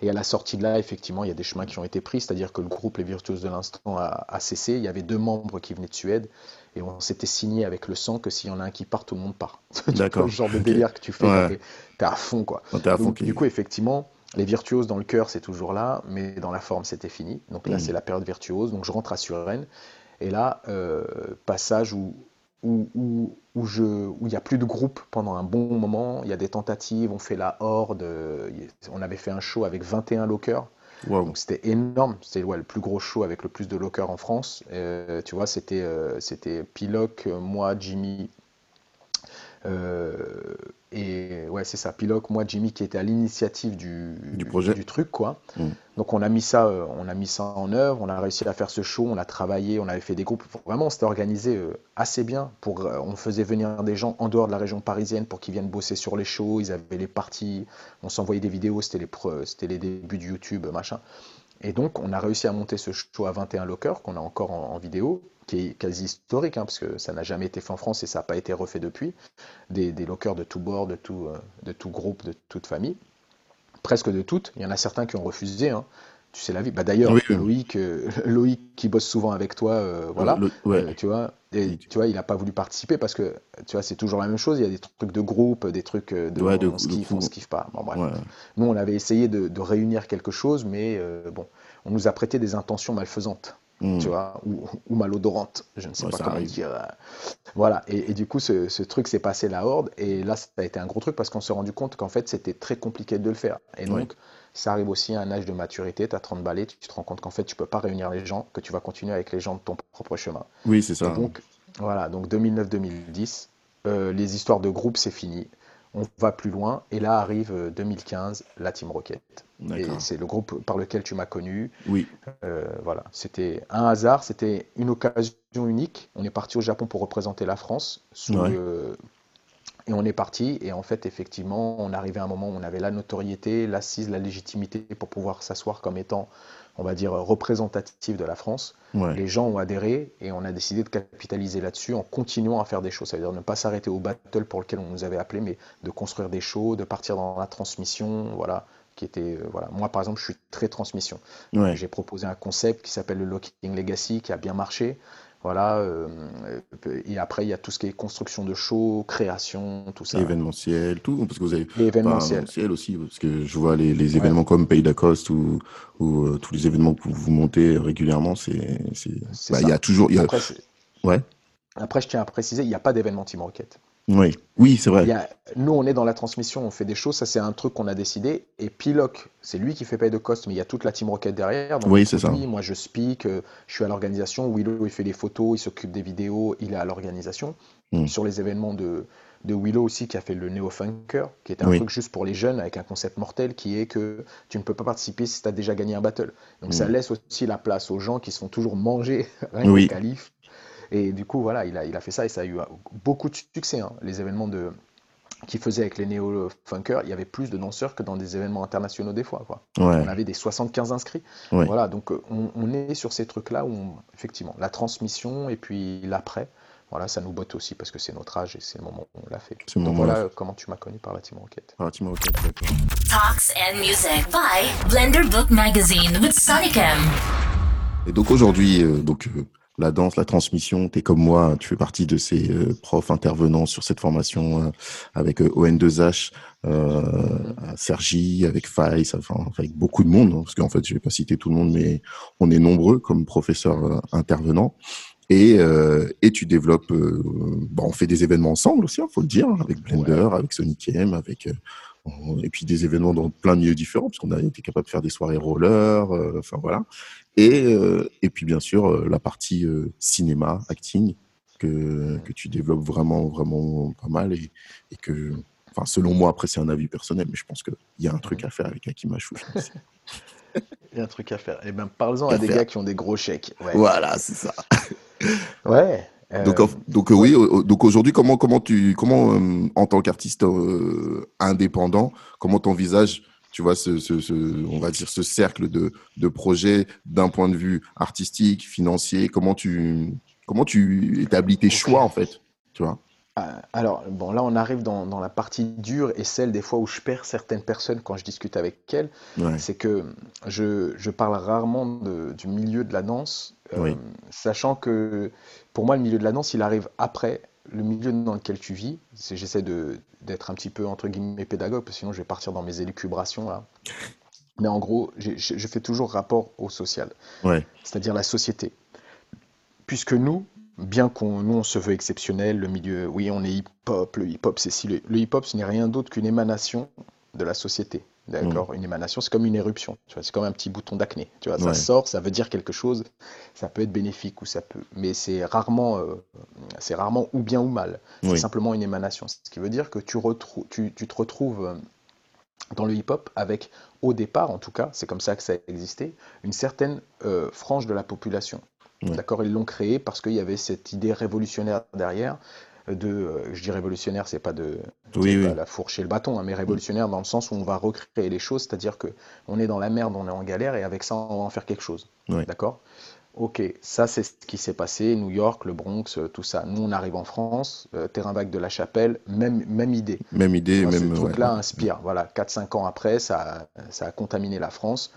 S3: Et à la sortie de là, effectivement, il y a des chemins qui ont été pris, c'est-à-dire que le groupe Les Virtuoses de l'Instant a, a cessé. Il y avait deux membres qui venaient de Suède et on s'était signé avec le sang que s'il y en a un qui part, tout le monde part. <laughs>
S2: D'accord.
S3: Le genre de délire que tu fais,
S2: Ouais.
S3: t'es- t'es à fond, quoi.
S2: quand t'es à fond,
S3: Donc, du coup, effectivement, les virtuoses dans le cœur, c'est toujours là, mais dans la forme, c'était fini. Donc là,
S2: Mhm.
S3: c'est la période virtuose. Donc je rentre à Suresnes. Et là, euh, passage où où, où, où je, où il n'y a plus de groupe pendant un bon moment. Il y a des tentatives, on fait la horde. euh, On avait fait un show avec 21 lockers.
S2: Waouh.
S3: Donc c'était énorme. C'était le plus gros show avec le plus de lockers en France. Euh, tu vois, c'était euh, c'était Piloc, euh, moi, Jimmy. euh, et ouais, c'est ça, Piloc, moi, Jimmy, qui était à l'initiative du,
S2: Du projet.
S3: du truc, quoi.
S2: Mm.
S3: Donc on a mis ça, euh, on a mis ça en œuvre, on a réussi à faire ce show, on a travaillé, on avait fait des groupes. Vraiment, on s'était organisé euh, assez bien. Pour, euh, on faisait venir des gens en dehors de la région parisienne pour qu'ils viennent bosser sur les shows. Ils avaient les parties, on s'envoyait des vidéos, c'était les, c'était les débuts de YouTube, machin. Et donc, on a réussi à monter ce show à 21 lockers qu'on a encore en, vidéo, qui est quasi historique, hein, parce que ça n'a jamais été fait en France et ça n'a pas été refait depuis. Des, lockers de tout bord, de tout, euh, de tout groupe, de toute famille. Presque de toutes. Il y en a certains qui ont refusé. hein. Tu sais la vie. Bah, D'ailleurs,
S2: Oui, oui.
S3: Loïc, euh, <laughs> Loïc, qui bosse souvent avec toi, euh, voilà.
S2: Le- ouais.
S3: Euh, tu vois, et, tu vois, il n'a pas voulu participer parce que tu vois, c'est toujours la même chose. Il y a des trucs de groupe, des trucs de,
S2: Ouais, de-
S3: on se kiffe, on se kiffe pas. Bon, bref.
S2: Ouais.
S3: Nous, on avait essayé de, de réunir quelque chose, mais bon, on nous a prêté des intentions malfaisantes,
S2: Mm.
S3: tu vois, ou, ou malodorantes, je ne sais pas comment
S2: arrive.
S3: dire. Voilà, et, et du coup, ce, ce truc s'est passé la horde, et là, ça a été un gros truc parce qu'on s'est rendu compte qu'en fait, c'était très compliqué de le faire. Et donc. Ça arrive aussi à un âge de maturité, tu as 30 balais, tu te rends compte qu'en fait, tu peux pas réunir les gens, que tu vas continuer avec les gens de ton propre chemin.
S2: Oui, c'est ça.
S3: Donc, voilà, donc 2009-2010, euh, les histoires de groupe, c'est fini. On va plus loin. Et là arrive euh, 2015, la Team Rocket. Et
S2: D'accord.
S3: c'est le groupe par lequel tu m'as connu.
S2: Oui.
S3: Euh, voilà, c'était un hasard, c'était une occasion unique. On est parti au Japon pour représenter la France. sous
S2: Ouais.
S3: le- Et on est parti. Et en fait, effectivement, on arrivait à un moment où on avait la notoriété, l'assise, la légitimité pour pouvoir s'asseoir comme étant, on va dire, représentatif de la France.
S2: Ouais.
S3: Les gens ont adhéré et on a décidé de capitaliser là-dessus en continuant à faire des choses. Ça veut dire ne pas s'arrêter au battle pour lequel on nous avait appelé, mais de construire des shows, de partir dans la transmission, voilà, qui était, euh, voilà. Moi, par exemple, je suis très transmission.
S2: Ouais.
S3: J'ai proposé un concept qui s'appelle le Locking Legacy, qui a bien marché. Voilà. euh, et après, il y a tout ce qui est construction de shows, création, tout ça.
S2: Événementiel, tout, parce que vous avez
S3: événementiel.
S2: Événementiel aussi, parce que je vois les, les événements comme Pays d'Acoste ou, ou euh, tous les événements que vous montez régulièrement, c'est, bah, il y a toujours, il y a,
S3: Après,
S2: ouais,
S3: après, je tiens à préciser, il n'y a pas d'événement Team Rocket.
S2: Oui, oui, c'est
S3: Il
S2: vrai,
S3: y a- nous, on est dans la transmission, on fait des choses, ça c'est un truc qu'on a décidé. Et Piloc, c'est lui qui fait paye de cost, mais il y a toute la team Rocket derrière. Donc,
S2: Oui, c'est ça.
S3: moi je speak, euh, je suis à l'organisation. Willow, il fait les photos, il s'occupe des vidéos, il est à l'organisation.
S2: Mm.
S3: Sur les événements de, de Willow aussi qui a fait le Neo Funker, qui était un
S2: Oui.
S3: truc juste pour les jeunes avec un concept mortel qui est que tu ne peux pas participer si tu as déjà gagné un battle. Donc ça
S2: Mm.
S3: laisse aussi la place aux gens qui se font toujours manger <laughs> rien
S2: Oui.
S3: qualif. Et du coup, voilà, il a, il a fait ça et ça a eu beaucoup de succès. hein. Les événements de, qu'il faisait avec les Neo Funkers, il y avait plus de danseurs que dans des événements internationaux des fois. Quoi.
S2: Ouais.
S3: On avait des 75 inscrits.
S2: Ouais.
S3: Voilà, donc euh, on, on est sur ces trucs-là où, on- effectivement, la transmission et puis l'après, voilà, ça nous botte aussi parce que c'est notre âge et c'est le moment où on l'a fait. Donc voilà
S2: l'a
S3: euh, comment tu m'as connu par la Team Rocket.
S2: Ah, Team Rocket, d'accord.
S1: Talks and Music by Blender Book Magazine with Sonicam.
S2: Et donc aujourd'hui, euh, donc euh, la danse, la transmission, tu es comme moi, tu fais partie de ces euh, profs intervenants sur cette formation euh, avec euh, ON2H, euh, Sergi, avec Faïs, enfin avec beaucoup de monde, hein, parce qu'en fait je vais pas citer tout le monde, mais on est nombreux comme professeurs intervenants. Et, euh, et tu développes, euh, bah, on fait des événements ensemble aussi, il faut le dire, hein, avec Blender, avec Sonic M, avec euh, on- et puis des événements dans plein de milieux différents, parce qu'on a été capable de faire des soirées roller, enfin voilà. Et, euh, et puis bien sûr euh, la partie euh, cinéma, acting, que, que tu développes vraiment, vraiment pas mal et, et que, enfin selon moi, après c'est un avis personnel, mais je pense qu'il y a un truc à faire avec Hakim pense. <laughs>
S3: Il y a un truc à faire. Eh ben, parlons
S2: À
S3: à des
S2: faire.
S3: gars qui ont des gros chèques. Ouais.
S2: Voilà, c'est ça. <laughs>
S3: Ouais. euh,
S2: Donc, donc euh, oui, euh, donc aujourd'hui, comment, comment tu, comment en tant qu'artiste indépendant, comment t'envisages, tu vois, ce, ce, ce- on va dire ce cercle de, de projets d'un point de vue artistique, financier, comment tu, comment tu établis tes choix en fait, tu vois?
S3: Ah, Alors, bon, là, on arrive dans, dans la partie dure et celle des fois où je perds certaines personnes quand je discute avec elles.
S2: Ouais,
S3: C'est que je, je parle rarement de- du milieu de la danse, euh,
S2: Oui.
S3: sachant que pour moi, le milieu de la danse, il arrive après le milieu dans lequel tu vis. C'est- J'essaie d'être un petit peu, entre guillemets, pédagogue, parce que sinon je vais partir dans mes élucubrations, là. Mais en gros, je je fais toujours rapport au social,
S2: ouais,
S3: c'est-à-dire la société. Puisque nous, bien qu'on nous on se veut exceptionnel, le milieu, oui, on est hip-hop, le hip-hop c'est si le, le hip-hop ce n'est rien d'autre qu'une émanation de la société. D'accord? Une émanation, c'est comme une éruption, tu vois, c'est comme un petit bouton d'acné, tu vois, ça sort, ça veut dire quelque chose, ça peut être bénéfique ou ça peut, mais c'est rarement, euh, c'est rarement ou bien ou mal, c'est
S2: oui,
S3: simplement une émanation, ce qui veut dire que tu, retrou- tu, tu te retrouves euh, dans le hip-hop avec, au départ en tout cas, c'est comme ça que ça a existé, une certaine euh, frange de la population.
S2: Ouais.
S3: D'accord, ils l'ont créé parce qu'il y avait cette idée révolutionnaire derrière. De, euh, je dis révolutionnaire, c'est pas de
S2: oui, oui,
S3: pas la fourche et le bâton, hein, mais révolutionnaire dans le sens où on va recréer les choses, c'est-à-dire que on est dans la merde, on est en galère, et avec ça, on va en faire quelque chose.
S2: Ouais.
S3: D'accord? Ok, ça c'est ce qui s'est passé, New York, le Bronx, euh, tout ça. Nous, on arrive en France, euh, terrain vague de la Chapelle, même, même idée.
S2: même idée, même,
S3: ce truc-là
S2: ouais.
S3: inspire. Voilà, 4-5 ans après, ça, a- ça a contaminé la France.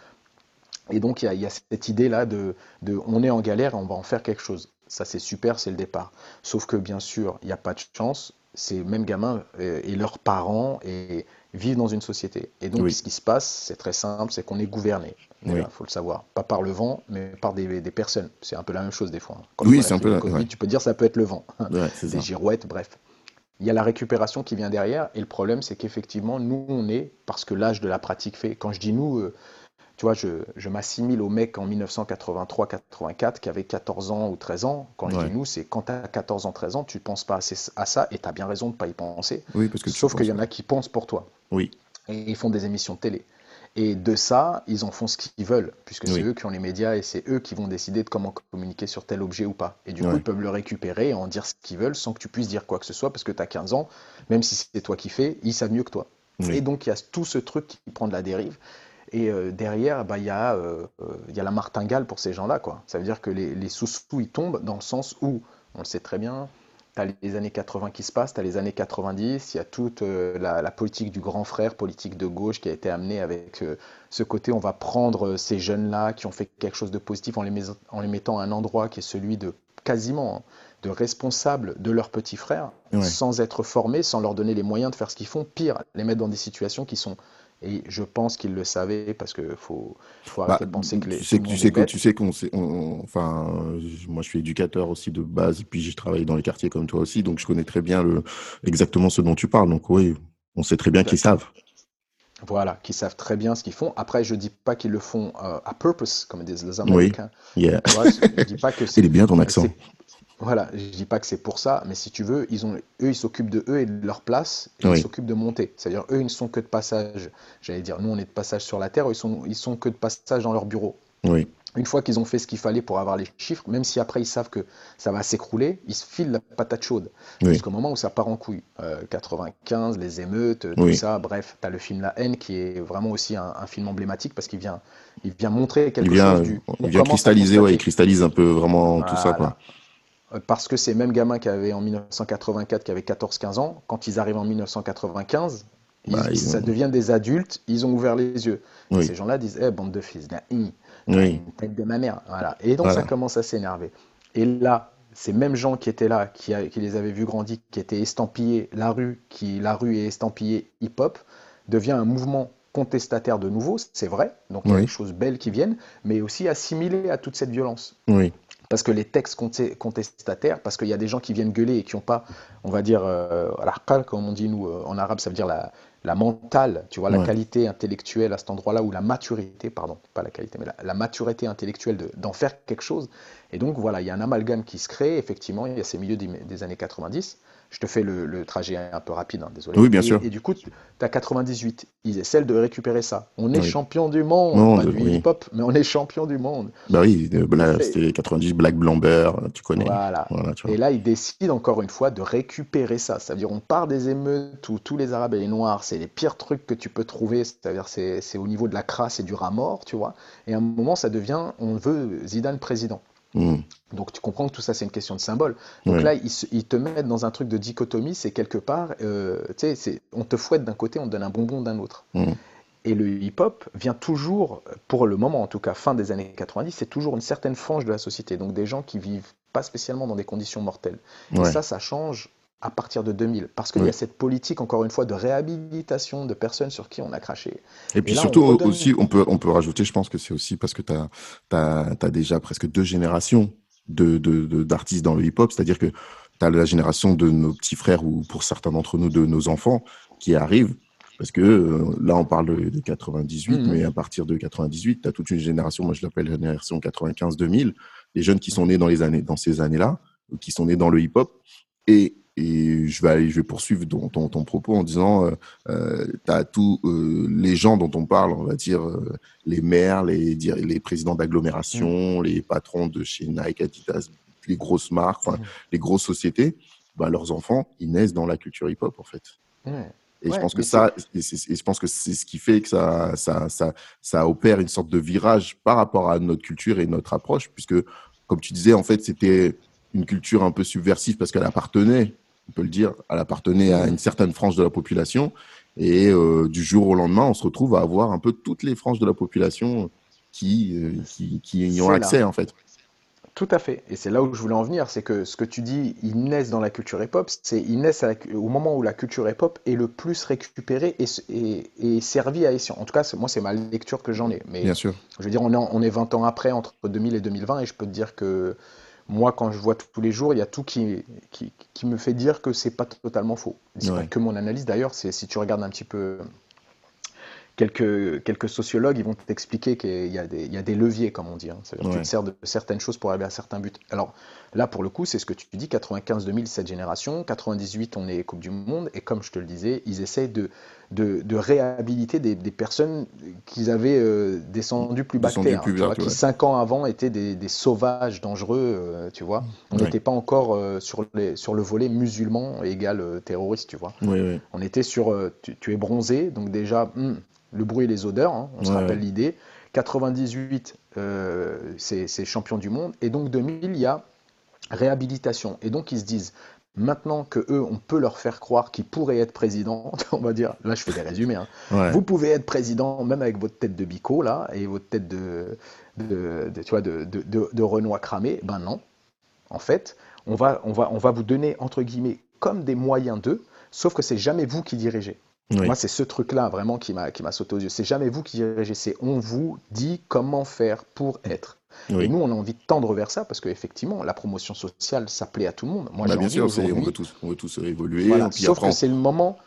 S3: Et donc, il y y a cette idée-là de, de on est en galère et on va en faire quelque chose. Ça, c'est super, c'est le départ. Sauf que, bien sûr, il n'y a pas de chance. Ces mêmes gamins euh, et leurs parents et, vivent dans une société. Et donc,
S2: Oui.
S3: ce qui se passe, c'est très simple, c'est qu'on est gouverné. Il
S2: Oui.
S3: faut le savoir. Pas par le vent, mais par des, des personnes. C'est un peu la même chose des fois. hein. Quand
S2: Oui, c'est un peu la-
S3: Covid,
S2: ouais.
S3: Tu peux dire ça peut être le vent
S2: Ouais, <laughs>
S3: des girouettes, bref. Il y a la récupération qui vient derrière, et le problème, c'est qu'effectivement, nous, on est, parce que l'âge de la pratique fait, quand je dis nous, euh, tu vois, je, je m'assimile au mec en 1983-84 qui avait 14 ans ou 13 ans. Quand je
S2: Ouais.
S3: dis nous, c'est quand tu as 14 ans, 13 ans, tu ne penses pas assez à ça, et tu as bien raison de ne pas y penser.
S2: Oui, parce que
S3: Sauf qu'il y en a qui pensent pour toi,
S2: Oui,
S3: et ils font des émissions de télé. Et de ça, ils en font ce qu'ils veulent, puisque c'est
S2: Oui.
S3: eux qui ont les médias et c'est eux qui vont décider de comment communiquer sur tel objet ou pas. Et du coup, ils peuvent le récupérer et en dire ce qu'ils veulent sans que tu puisses dire quoi que ce soit, parce que tu as 15 ans, même si c'est toi qui fais, ils savent mieux que toi.
S2: oui.
S3: Et donc, il y a tout ce truc qui prend de la dérive. Et euh, derrière, bah, il y, a, euh, euh, y a la martingale pour ces gens-là. quoi. Ça veut dire que les, les sous-sous, ils tombent dans le sens où, on le sait très bien, tu as les années 80 qui se passent, tu as les années 90, il y a toute euh, la, la politique du grand frère, politique de gauche qui a été amenée avec euh, ce côté, on va prendre euh, ces jeunes-là qui ont fait quelque chose de positif en les, en les mettant à un endroit qui est celui de quasiment hein, de responsable de leurs petits frères,
S2: Ouais.
S3: sans être formés, sans leur donner les moyens de faire ce qu'ils font, pire, les mettre dans des situations qui sont et je pense qu'ils le savaient parce que faut, faut arrêter
S2: Bah,
S3: de penser que les
S2: tu sais, tu que tu sais qu'on sait- on- on- enfin moi je suis éducateur aussi de base et puis j'ai travaillé dans les quartiers comme toi aussi donc je connais très bien le exactement ce dont tu parles. Donc oui on sait très bien qu'ils savent.
S3: Voilà, qui savent très bien ce qu'ils font. Après, je dis pas qu'ils le font euh, à purpose, comme disent les Américains.
S2: yeah.
S3: Vois, je dis pas que <laughs>
S2: il est bien ton accent.
S3: c'est- Voilà, je dis pas que c'est pour ça, mais si tu veux, ils ont, eux, ils s'occupent de eux et de leur place, et
S2: Oui.
S3: ils s'occupent de monter. C'est-à-dire, eux, ils ne sont que de passage. J'allais dire, nous, on est de passage sur la Terre, eux, ils sont, ils sont que de passage dans leur bureau.
S2: Oui,
S3: Une fois qu'ils ont fait ce qu'il fallait pour avoir les chiffres, même si après ils savent que ça va s'écrouler, ils se filent la patate chaude.
S2: Oui.
S3: Jusqu'au moment où ça part en couille. Euh, 95, les émeutes, tout
S2: Oui.
S3: ça, bref, tu as le film La haine qui est vraiment aussi un, un film emblématique parce qu'il vient, il vient montrer quelque
S2: il vient,
S3: chose du.
S2: il vient cristalliser, ouais, il cristallise un peu vraiment tout ça, quoi.
S3: Euh, Parce que ces mêmes gamins qui avaient en 1984, qui avaient 14-15 ans, quand ils arrivent en 1995, ils-
S2: Bah, ils
S3: ça
S2: ont-
S3: devient des adultes, ils ont ouvert les yeux. Et ces gens-là disent Eh, bande de fils hi,
S2: Oui,
S3: une tête de ma mère. Voilà. Et donc
S2: Voilà.
S3: ça commence à s'énerver. Et là, ces mêmes gens qui étaient là, qui, les avaient vus grandir, qui étaient estampillés la rue, qui la rue est estampillée hip-hop, devient un mouvement contestataire de nouveau, c'est vrai. Donc il y a
S2: Oui.
S3: des choses belles qui viennent, mais aussi assimilées à toute cette violence.
S2: oui,
S3: Parce que les textes contestataires, parce qu'il y a des gens qui viennent gueuler et qui n'ont pas, on va dire, euh, comme on dit nous euh, en arabe, ça veut dire la, la mentale, tu vois, la qualité intellectuelle à cet endroit-là, ou la maturité, pardon, pas la qualité, mais la, la maturité intellectuelle de- d'en faire quelque chose. Et donc voilà, il y a un amalgame qui se crée, effectivement, il y a ces milieux des, des années 90. Je te fais le, le trajet un peu rapide, hein, désolé.
S2: Oui, bien
S3: et,
S2: sûr.
S3: Et du coup, tu as 98, ils essaient de récupérer ça. On est
S2: Oui.
S3: champion du monde,
S2: Monde,
S3: pas du
S2: oui.
S3: hip-hop, mais on est champion du monde.
S2: bah oui, euh, c'était 90, Black Blamber, tu connais.
S3: Voilà.
S2: Voilà, tu vois.
S3: Et là, ils décident encore une fois de récupérer ça. C'est-à-dire, on part des émeutes où tous les Arabes et les Noirs, c'est les pires trucs que tu peux trouver. C'est-à-dire, c'est c'est au niveau de la crasse et du rat mort, tu vois. Et à un moment, ça devient, on veut Zidane président.
S2: Mm.
S3: Donc, tu comprends que tout ça, c'est une question de symbole. Donc là, ils, te mettent dans un truc de dichotomie. C'est quelque part, euh, tu sais, c'est- on te fouette d'un côté, on te donne un bonbon d'un autre.
S2: Mm.
S3: Et le hip-hop vient toujours, pour le moment en tout cas, fin des années 90, c'est toujours une certaine frange de la société. Donc des gens qui vivent pas spécialement dans des conditions mortelles. Et ça, ça change à partir de 2000. Parce qu'il y a cette politique, encore une fois, de réhabilitation de personnes sur qui on a craché.
S2: Et puis
S3: là, on
S2: surtout
S3: redonne-
S2: aussi, on peut, on peut rajouter, je pense que c'est aussi parce que tu as, déjà presque deux générations de, de, de- d'artistes dans le hip-hop, c'est-à-dire que tu as la génération de nos petits frères ou pour certains d'entre nous de nos enfants qui arrivent. Parce que euh, là, on parle de, de 98,
S3: Mhm.
S2: mais à partir de 98, tu as toute une génération, moi je l'appelle la génération 95-2000, les jeunes qui sont nés dans, les années, dans ces années-là, qui sont nés dans le hip-hop. Et, et je vais aller, je vais poursuivre ton, ton, ton propos en disant, euh, euh, tu as tous euh, les gens dont on parle, on va dire euh, les maires, les, les présidents d'agglomération, les patrons de chez Nike, Adidas, les grosses marques,
S3: Mhm.
S2: les grosses sociétés, bah, leurs enfants, ils naissent dans la culture hip-hop en fait. Et je pense que ça, et et je pense que c'est ce qui fait que ça, ça, ça, ça opère une sorte de virage par rapport à notre culture et notre approche, puisque, comme tu disais, en fait, c'était une culture un peu subversive parce qu'elle appartenait, on peut le dire, elle appartenait à une certaine frange de la population. Et euh, du jour au lendemain, on se retrouve à avoir un peu toutes les franges de la population qui, euh, qui, qui y ont
S3: là.
S2: accès, en fait.
S3: Tout à fait. Et c'est là où je voulais en venir, c'est que ce que tu dis, ils naissent dans la culture hip-hop, c'est ils naissent la au moment où la culture hip-hop est le plus récupérée et, et, et servie à escient. En tout cas, moi, c'est ma lecture que j'en ai. Mais
S2: Bien sûr.
S3: je veux dire, on est, on est 20 ans après, entre 2000 et 2020, et je peux te dire que moi, quand je vois tous les jours, il y a tout qui, qui, qui me fait dire que c'est pas totalement faux. C'est pas
S2: Ouais.
S3: que mon analyse d'ailleurs, c'est si tu regardes un petit peu quelques, quelques sociologues, ils vont t'expliquer qu'il y a des, il y a des leviers, comme on dit. hein. C'est-à-dire que tu
S2: Ouais.
S3: te sers de certaines choses pour arriver à certains buts. Alors là, pour le coup, c'est ce que tu dis, 95-2000, cette génération, 98, on est Coupe du Monde, et comme je te le disais, ils essaient de, de, de réhabiliter des, des personnes qu'ils avaient euh, descendues plus bas que terre,
S2: vertes,
S3: qui
S2: ouais.
S3: cinq ans avant étaient des, des sauvages dangereux, euh, tu vois. On n'était pas encore euh, sur, les, sur le volet musulman égal euh, terroriste, tu vois.
S2: Oui, oui.
S3: On était sur, tu, tu es bronzé, donc déjà, hum, le bruit et les odeurs, hein, on se rappelle
S2: ouais.
S3: l'idée. 98, euh, c'est c'est champion du monde. Et donc 2000, il y a réhabilitation. Et donc ils se disent, maintenant que eux, on peut leur faire croire qu'ils pourraient être présidents, <laughs> on va dire, là je fais des résumés, hein.
S2: Ouais.
S3: vous pouvez être président même avec votre tête de bico là, et votre tête de, de, de- tu vois, de, de, Renoir cramé. Ben non. En fait, on va, on, va, on va vous donner, entre guillemets, comme des moyens d'eux, sauf que c'est jamais vous qui dirigez.
S2: Oui.
S3: Moi, c'est ce truc-là vraiment qui m'a qui m'a sauté aux yeux. C'est jamais vous qui dirigez, c'est on vous dit comment faire pour être. Et nous, on a envie de tendre vers ça parce qu'effectivement, la promotion sociale, ça plaît à tout le monde. Moi,
S2: Bah,
S3: j'ai
S2: bien
S3: envie
S2: sûr, on veut tous, on veut tous évoluer.
S3: voilà,
S2: puis
S3: sauf
S2: après,
S3: que c'est le moment.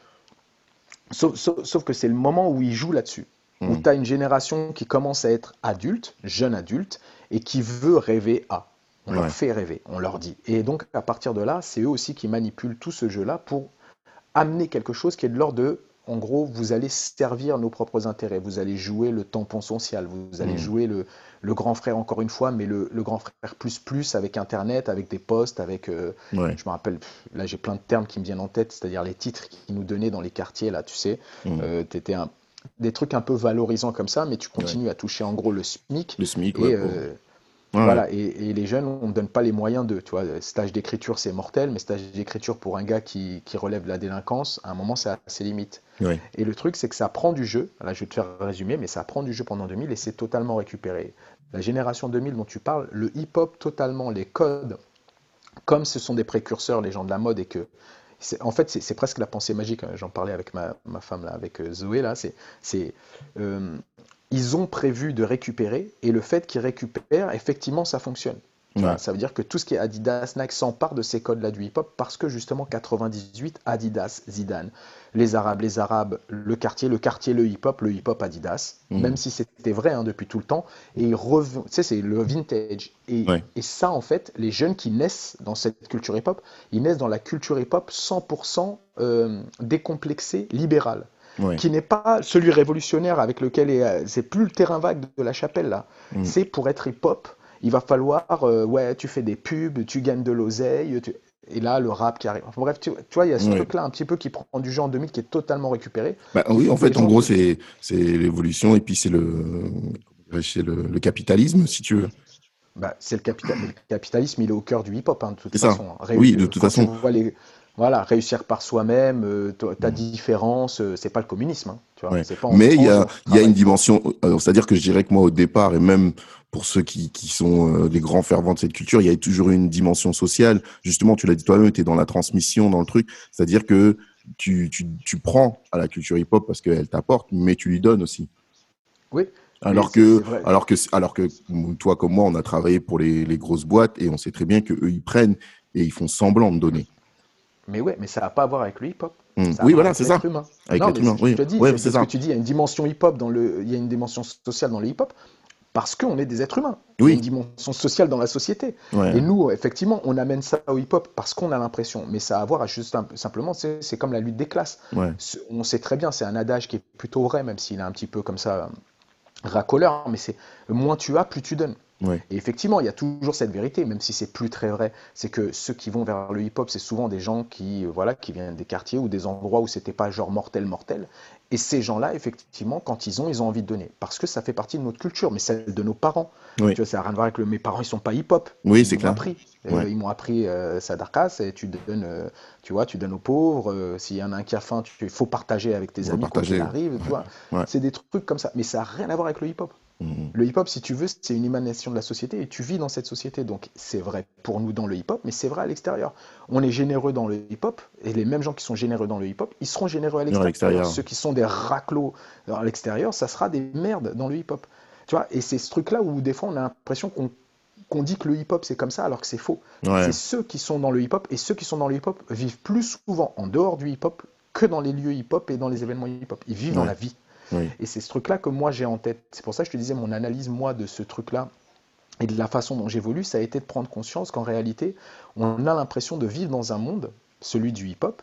S3: Sauf, sauf- sauf que c'est le moment où ils jouent là-dessus. Où
S2: Mm.
S3: tu as une génération qui commence à être adulte, jeune adulte, et qui veut rêver à. On leur fait rêver, on leur dit. Et donc, à partir de là, c'est eux aussi qui manipulent tout ce jeu-là pour amener quelque chose qui est de l'ordre de en gros, vous allez servir nos propres intérêts, vous allez jouer le tampon social, vous allez mm. jouer le, le, grand frère encore une fois, mais le, le, grand frère plus plus avec Internet, avec des posts, avec, euh, je me rappelle, là j'ai plein de termes qui me viennent en tête, c'est-à-dire les titres qu'ils nous donnaient dans les quartiers, là, tu sais, mm. euh, t'étais un, des trucs un peu valorisants comme ça, mais tu continues à toucher en gros le SMIC.
S2: Le SMIC,
S3: et, euh, voilà, et, les jeunes, on ne donne pas les moyens de, tu vois, stage d'écriture c'est mortel, mais stage d'écriture pour un gars qui, qui, relève la délinquance, à un moment c'est à ses limites. Et le truc c'est que ça prend du jeu, là je vais te faire résumer, mais ça prend du jeu pendant 2000 et c'est totalement récupéré. La génération 2000 dont tu parles, le hip-hop totalement, les codes, comme ce sont des précurseurs, les gens de la mode, et que en fait, c'est presque la pensée magique. Hein. J'en parlais avec ma, femme, là, avec euh, Zoé. Là, c'est, euh, ils ont prévu de récupérer, et le fait qu'ils récupèrent, effectivement, ça fonctionne. Ça veut dire que tout ce qui est Adidas, Nike s'empare de ces codes-là du hip-hop parce que justement 98, Adidas, Zidane, les Arabes, les Arabes, le quartier, le quartier, le hip-hop, le hip-hop, Adidas, mm. même si c'était vrai hein, depuis tout le temps. Et il tu sais, c'est le vintage. Et, et, ça, en fait, les jeunes qui naissent dans cette culture hip-hop, ils naissent dans la culture hip-hop 100% euh, décomplexée, libérale. qui n'est pas celui révolutionnaire avec lequel c'est plus le terrain vague de la chapelle là. Mm. C'est pour être hip-hop, il va falloir, euh, ouais, tu fais des pubs, tu gagnes de l'oseille, et là, le rap qui arrive. Enfin, bref, tu, vois, il y a ce truc-là un petit peu qui prend du genre en 2000 qui est totalement récupéré.
S2: Bah, oui, en fait, en gros, c'est l'évolution et puis c'est le, le, capitalisme, si tu veux.
S3: Bah, c'est le, le, capitalisme, il est au cœur du hip-hop, hein, de toute façon.
S2: Oui, de toute façon.
S3: Voilà, réussir par soi-même, euh, ta différence, euh, c'est pas le communisme. Hein, tu vois,
S2: pas Mais il y a, y a une dimension, c'est-à-dire que je dirais que moi au départ, et même pour ceux qui, qui sont euh, des grands fervents de cette culture, il y a toujours une dimension sociale. Justement, tu l'as dit toi-même, tu es dans la transmission, dans le truc. C'est-à-dire que tu, tu, tu, prends à la culture hip-hop parce qu'elle t'apporte, mais tu lui donnes aussi.
S3: Oui.
S2: Alors que, alors que, alors que toi comme moi, on a travaillé pour les, les grosses boîtes et on sait très bien que eux ils prennent et ils font semblant de donner.
S3: Mais ouais, mais ça n'a pas à voir avec le hip-hop.
S2: Hmm. Oui, voilà, c'est ça.
S3: Avec l'être humain. Oui. Je te dis, c'est ce que tu dis, il y a une dimension hip-hop dans le, il y a une dimension sociale dans le hip-hop parce qu'on est des êtres humains. Il y a une dimension sociale dans la société. Et nous, effectivement, on amène ça au hip-hop parce qu'on a l'impression. Mais ça a à voir juste simplement, c'est comme la lutte des classes. On sait très bien, c'est un adage qui est plutôt vrai, même s'il est un petit peu comme ça racoleur, mais c'est moins tu as, plus tu donnes. Et effectivement, il y a toujours cette vérité, même si c'est plus très vrai, c'est que ceux qui vont vers le hip-hop, c'est souvent des gens qui, euh, voilà, qui viennent des quartiers ou des endroits où c'était pas genre mortel, mortel. Et ces gens-là, effectivement, quand ils ont, ils ont envie de donner, parce que ça fait partie de notre culture, mais celle de nos parents. Tu vois, ça n'a rien à voir avec le... mes parents, ils sont pas hip-hop.
S2: Oui, c'est clair.
S3: Appris. Euh, ils m'ont appris euh, Sadarkas, et tu donnes, euh, tu vois, tu donnes aux pauvres. S'il y en a un qui a faim, il faut partager avec tes amis quand il arrive. C'est des trucs comme ça, mais ça n'a rien à voir avec le hip-hop. Mhm. Le hip-hop, si tu veux, c'est une émanation de la société et tu vis dans cette société. Donc c'est vrai pour nous dans le hip-hop, mais c'est vrai à l'extérieur. On est généreux dans le hip-hop et les mêmes gens qui sont généreux dans le hip-hop, ils seront généreux à l'extérieur. Ceux qui sont des raclos à l'extérieur, ça sera des merdes dans le hip-hop. Tu vois et c'est ce truc-là où des fois on a l'impression qu'on dit que le hip-hop c'est comme ça alors que c'est faux. C'est ceux qui sont dans le hip-hop et ceux qui sont dans le hip-hop vivent plus souvent en dehors du hip-hop que dans les lieux hip-hop et dans les événements hip-hop. Ils vivent dans la vie. Et c'est ce truc-là que moi j'ai en tête. C'est pour ça que je te disais, mon analyse, moi, de ce truc-là et de la façon dont j'évolue, ça a été de prendre conscience qu'en réalité, on a l'impression de vivre dans un monde, celui du hip-hop,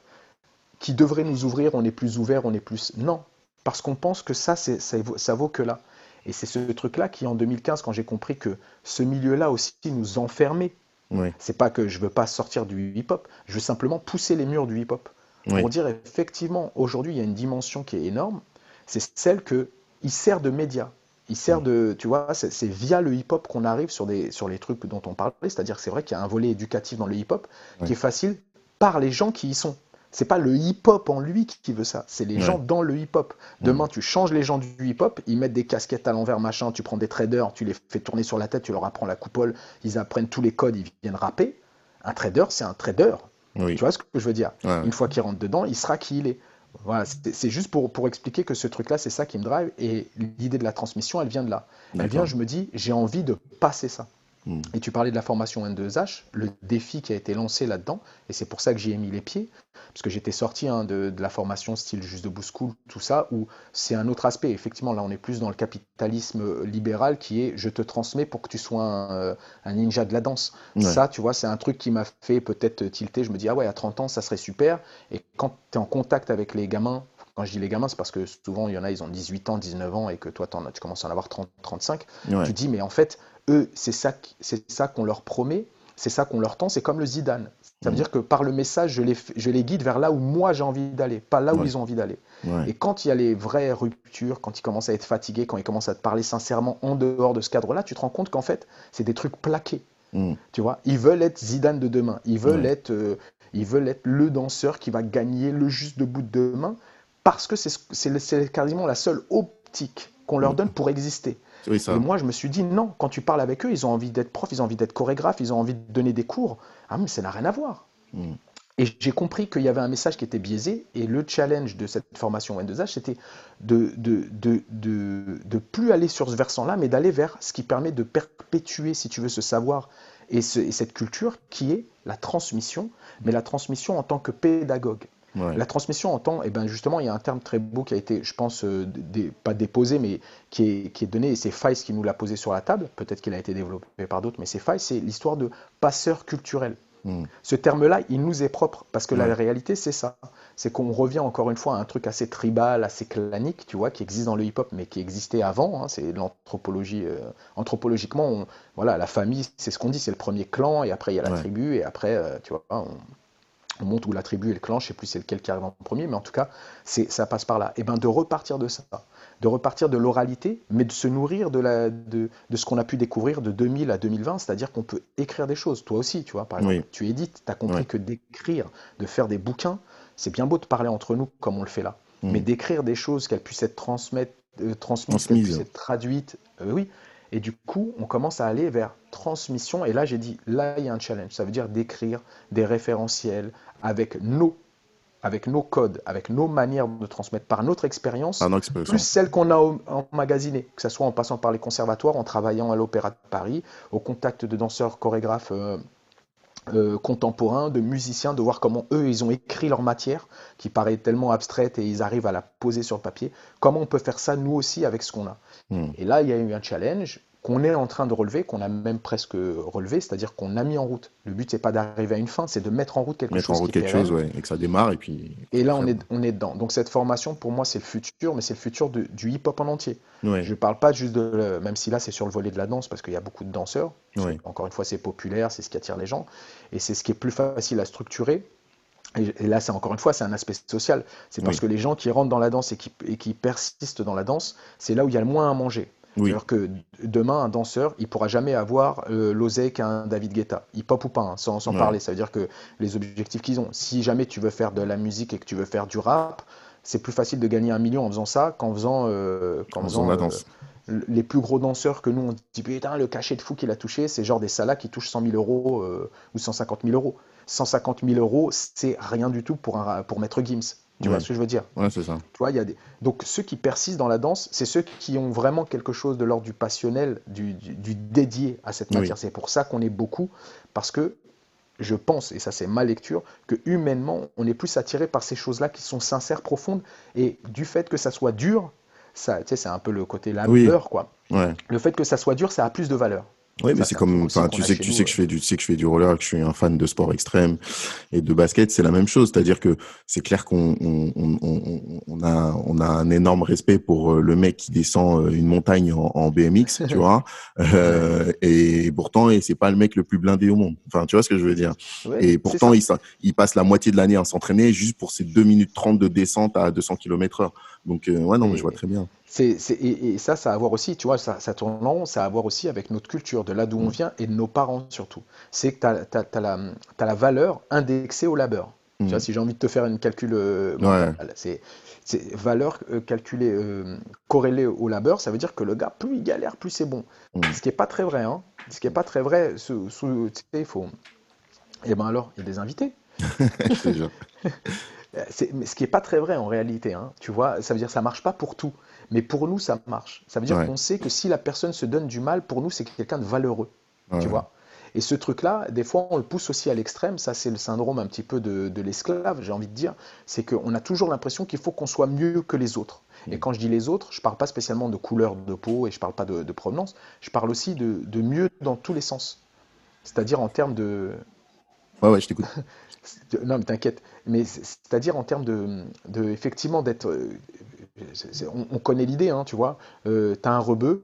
S3: qui devrait nous ouvrir, on est plus ouvert, on est plus... Non, parce qu'on pense que ça, ça, ça vaut que là. Et c'est ce truc-là qui, en 2015, quand j'ai compris que ce milieu-là aussi nous enfermait, c'est pas que je veux pas sortir du hip-hop, je veux simplement pousser les murs du hip-hop. Pour dire effectivement, aujourd'hui, il y a une dimension qui est énorme, c'est celle que il sert de média. Il sert de, tu vois, c'est via le hip-hop qu'on arrive sur, des, sur les trucs dont on parlait. C'est-à-dire que c'est vrai qu'il y a un volet éducatif dans le hip-hop qui est facile par les gens qui y sont. C'est pas le hip-hop en lui qui veut ça, c'est les gens dans le hip-hop. Demain, tu changes les gens du hip-hop, ils mettent des casquettes à l'envers, machin, tu prends des traders, tu les fais tourner sur la tête, tu leur apprends la coupole, ils apprennent tous les codes, ils viennent rapper. Un trader, c'est un trader. Tu vois ce que je veux dire? Une fois qu'il rentre dedans, il sera qui il est. Voilà, c'est juste pour, pour expliquer que ce truc-là, c'est ça qui me drive. Et l'idée de la transmission, elle vient de là. Elle vient, je me dis, j'ai envie de passer ça. Mm. Et tu parlais de la formation N2H, le défi qui a été lancé là-dedans, et c'est pour ça que j'y ai mis les pieds, parce que j'étais sorti hein, de, la formation style juste de School, tout ça, où c'est un autre aspect. Effectivement, là, on est plus dans le capitalisme libéral qui est je te transmets pour que tu sois un, euh, ninja de la danse. Ça, tu vois, c'est un truc qui m'a fait peut-être tilter. Je me dis, ah ouais, à 30 ans, ça serait super. Et quand tu es en contact avec les gamins, quand je dis les gamins, c'est parce que souvent, il y en a, ils ont 18 ans, 19 ans, et que toi, tu commences à en avoir 30, 35. Tu dis, mais en fait, eux, c'est ça, c'est ça qu'on leur promet, c'est ça qu'on leur tend, c'est comme le Zidane. Ça veut mm. dire que par le message, je les, je les guide vers là où moi j'ai envie d'aller, pas là où ils ont envie d'aller. Et quand il y a les vraies ruptures, quand ils commencent à être fatigués, quand ils commencent à te parler sincèrement en dehors de ce cadre-là, tu te rends compte qu'en fait, c'est des trucs plaqués. Mm. Tu vois, ils veulent être Zidane de demain. Ils veulent être, euh, ils veulent être le danseur qui va gagner le juste bout de demain parce que c'est quasiment la seule optique qu'on leur mm. donne pour exister. Et moi, je me suis dit, non, quand tu parles avec eux, ils ont envie d'être profs, ils ont envie d'être chorégraphes, ils ont envie de donner des cours. Ah, mais ça n'a rien à voir. Hmm. Et j'ai compris qu'il y avait un message qui était biaisé, et le challenge de cette formation N2H, c'était de de, de, de, plus aller sur ce versant-là, mais d'aller vers ce qui permet de perpétuer, si tu veux, ce savoir et, et cette culture qui est la transmission, mais la transmission en tant que pédagogue. La transmission en temps, et eh ben justement, il y a un terme très beau qui a été, je pense, euh, pas déposé, mais qui est, qui est donné, et c'est Faiz qui nous l'a posé sur la table, peut-être qu'il a été développé par d'autres, mais c'est Faiz, c'est l'histoire de passeur culturel. Hmm. Ce terme-là, il nous est propre, parce que la réalité, c'est ça. C'est qu'on revient encore une fois à un truc assez tribal, assez clanique, tu vois, qui existe dans le hip-hop, mais qui existait avant. Hein. c'est l'anthropologie. Euh, anthropologiquement, voilà, la famille, c'est ce qu'on dit, c'est le premier clan, et après il y a la tribu, et après, euh, tu vois, on, on monte où la tribu et le clan, je ne sais plus c'est lequel qui arrive en premier, mais en tout cas, ça passe par là. Et bien de repartir de ça, de repartir de l'oralité, mais de se nourrir de, la, de, ce qu'on a pu découvrir de 2000 à 2020, c'est-à-dire qu'on peut écrire des choses. Toi aussi, tu vois, par exemple, tu édites, tu as compris que d'écrire, de faire des bouquins, c'est bien beau de parler entre nous comme on le fait là, mm. mais d'écrire des choses, qu'elles puissent être transmises, euh, transmises qu'elles puissent être traduites, euh, oui, et du coup, on commence à aller vers transmission. Et là, j'ai dit, là, il y a un challenge. Ça veut dire d'écrire des référentiels avec nos, avec nos codes, avec nos manières de transmettre par notre expérience, plus celle qu'on a emmagasinée, que ce soit en passant par les conservatoires, en travaillant à l'Opéra de Paris, au contact de danseurs, chorégraphes. Euh, euh, contemporains, de musiciens, de voir comment eux, ils ont écrit leur matière, qui paraît tellement abstraite, et ils arrivent à la poser sur le papier. Comment on peut faire ça, nous aussi, avec ce qu'on a? Hmm. Et là, il y a eu un challenge qu'on est en train de relever, qu'on a même presque relevé, c'est-à-dire qu'on a mis en route. Le but, c'est pas d'arriver à une fin, c'est de mettre en route quelque
S2: mettre
S3: chose.
S2: en route quelque chose, ouais, et que ça démarre, et puis.
S3: Et là, on est, on est dedans. Donc cette formation, pour moi, c'est le futur, mais c'est le futur du hip-hop en entier. Je ne parle pas juste de, même si là, c'est sur le volet de la danse, parce qu'il y a beaucoup de danseurs. Encore une fois, c'est populaire, c'est ce qui attire les gens, et c'est ce qui est plus facile à structurer. Et, là, c'est encore une fois, c'est un aspect social. C'est parce que les gens qui rentrent dans la danse et qui, et qui persistent dans la danse, c'est là où il y a le moins à manger. C'est-à-dire que demain, un danseur, il pourra jamais avoir euh, l'oseille qu'un David Guetta, hip-hop ou pas, hein, sans, parler. Ça veut dire que les objectifs qu'ils ont, si jamais tu veux faire de la musique et que tu veux faire du rap, c'est plus facile de gagner un million en faisant ça qu'en faisant, euh,
S2: la euh, danse.
S3: les plus gros danseurs que nous, on dit putain, le cachet de fou qu'il a touché, c'est genre des salas qui touchent 100 000 euros ou 150 000 euros. 150 000 euros, c'est rien du tout pour, un, pour Maître Gims. Tu vois ce que je veux dire?
S2: Ouais, c'est ça.
S3: Tu vois, y a des... Donc, ceux qui persistent dans la danse, c'est ceux qui ont vraiment quelque chose de l'ordre du passionnel, du, du, dédié à cette matière. C'est pour ça qu'on est beaucoup, parce que je pense, et ça c'est ma lecture, que humainement, on est plus attiré par ces choses-là qui sont sincères, profondes, et du fait que ça soit dur, ça, tu sais, c'est un peu le côté labeur, quoi.
S2: Ouais.
S3: Le fait que ça soit dur, ça a plus de valeur.
S2: Oui, mais c'est comme, enfin, tu sais que tu sais que je fais du, tu sais que je fais du roller, que je suis un fan de sport extrême et de basket, c'est la même chose. C'est-à-dire que c'est clair qu'on on, on, on, a on a un énorme respect pour euh, le mec qui descend euh, une montagne en, en BMX, <laughs> tu vois, euh, et pourtant et c'est pas le mec le plus blindé au monde. Enfin, tu vois ce que je veux dire? et pourtant il, il passe la moitié de l'année à s'entraîner juste pour ces 2 minutes 30 de descente à 200 km heure. Donc euh, ouais non, mais je vois très bien
S3: et, ça, ça a à voir aussi, tu vois, ça, ça tourne long, ça a à voir aussi avec notre culture, de là d'où on mm. vient et de nos parents surtout. C'est que tu as, la, la valeur indexée au labeur. Tu vois, mm. si j'ai envie de te faire une calcul, euh, c'est valeur euh, calculée, corrélée au labeur, ça veut dire que le gars, plus il galère, plus c'est bon. Mm. Ce qui n'est pas très vrai. Hein. Ce qui n'est pas très vrai, sous, sous il faut. Et eh ben alors, il y a des invités. <laughs> <laughs> ce qui n'est pas très vrai en réalité. Hein. Tu vois, ça veut dire que ça marche pas pour tout. Mais pour nous, ça marche. Ça veut dire qu'on sait que si la personne se donne du mal, pour nous, c'est quelqu'un de valeureux. tu vois? Et ce truc-là, des fois, on le pousse aussi à l'extrême. Ça, c'est le syndrome un petit peu de, de l'esclave, j'ai envie de dire. C'est qu'on a toujours l'impression qu'il faut qu'on soit mieux que les autres. Et quand je dis les autres, je ne parle pas spécialement de couleur de peau et je ne parle pas de, de, provenance. Je parle aussi de, de mieux dans tous les sens. C'est-à-dire en termes de.
S2: Ouais, ouais, je t'écoute. <laughs>
S3: non, mais t'inquiète. Mais c'est-à-dire en termes de, de effectivement, d'être. euh, On, on connaît l'idée, hein, tu vois. Euh, tu as un rebeu,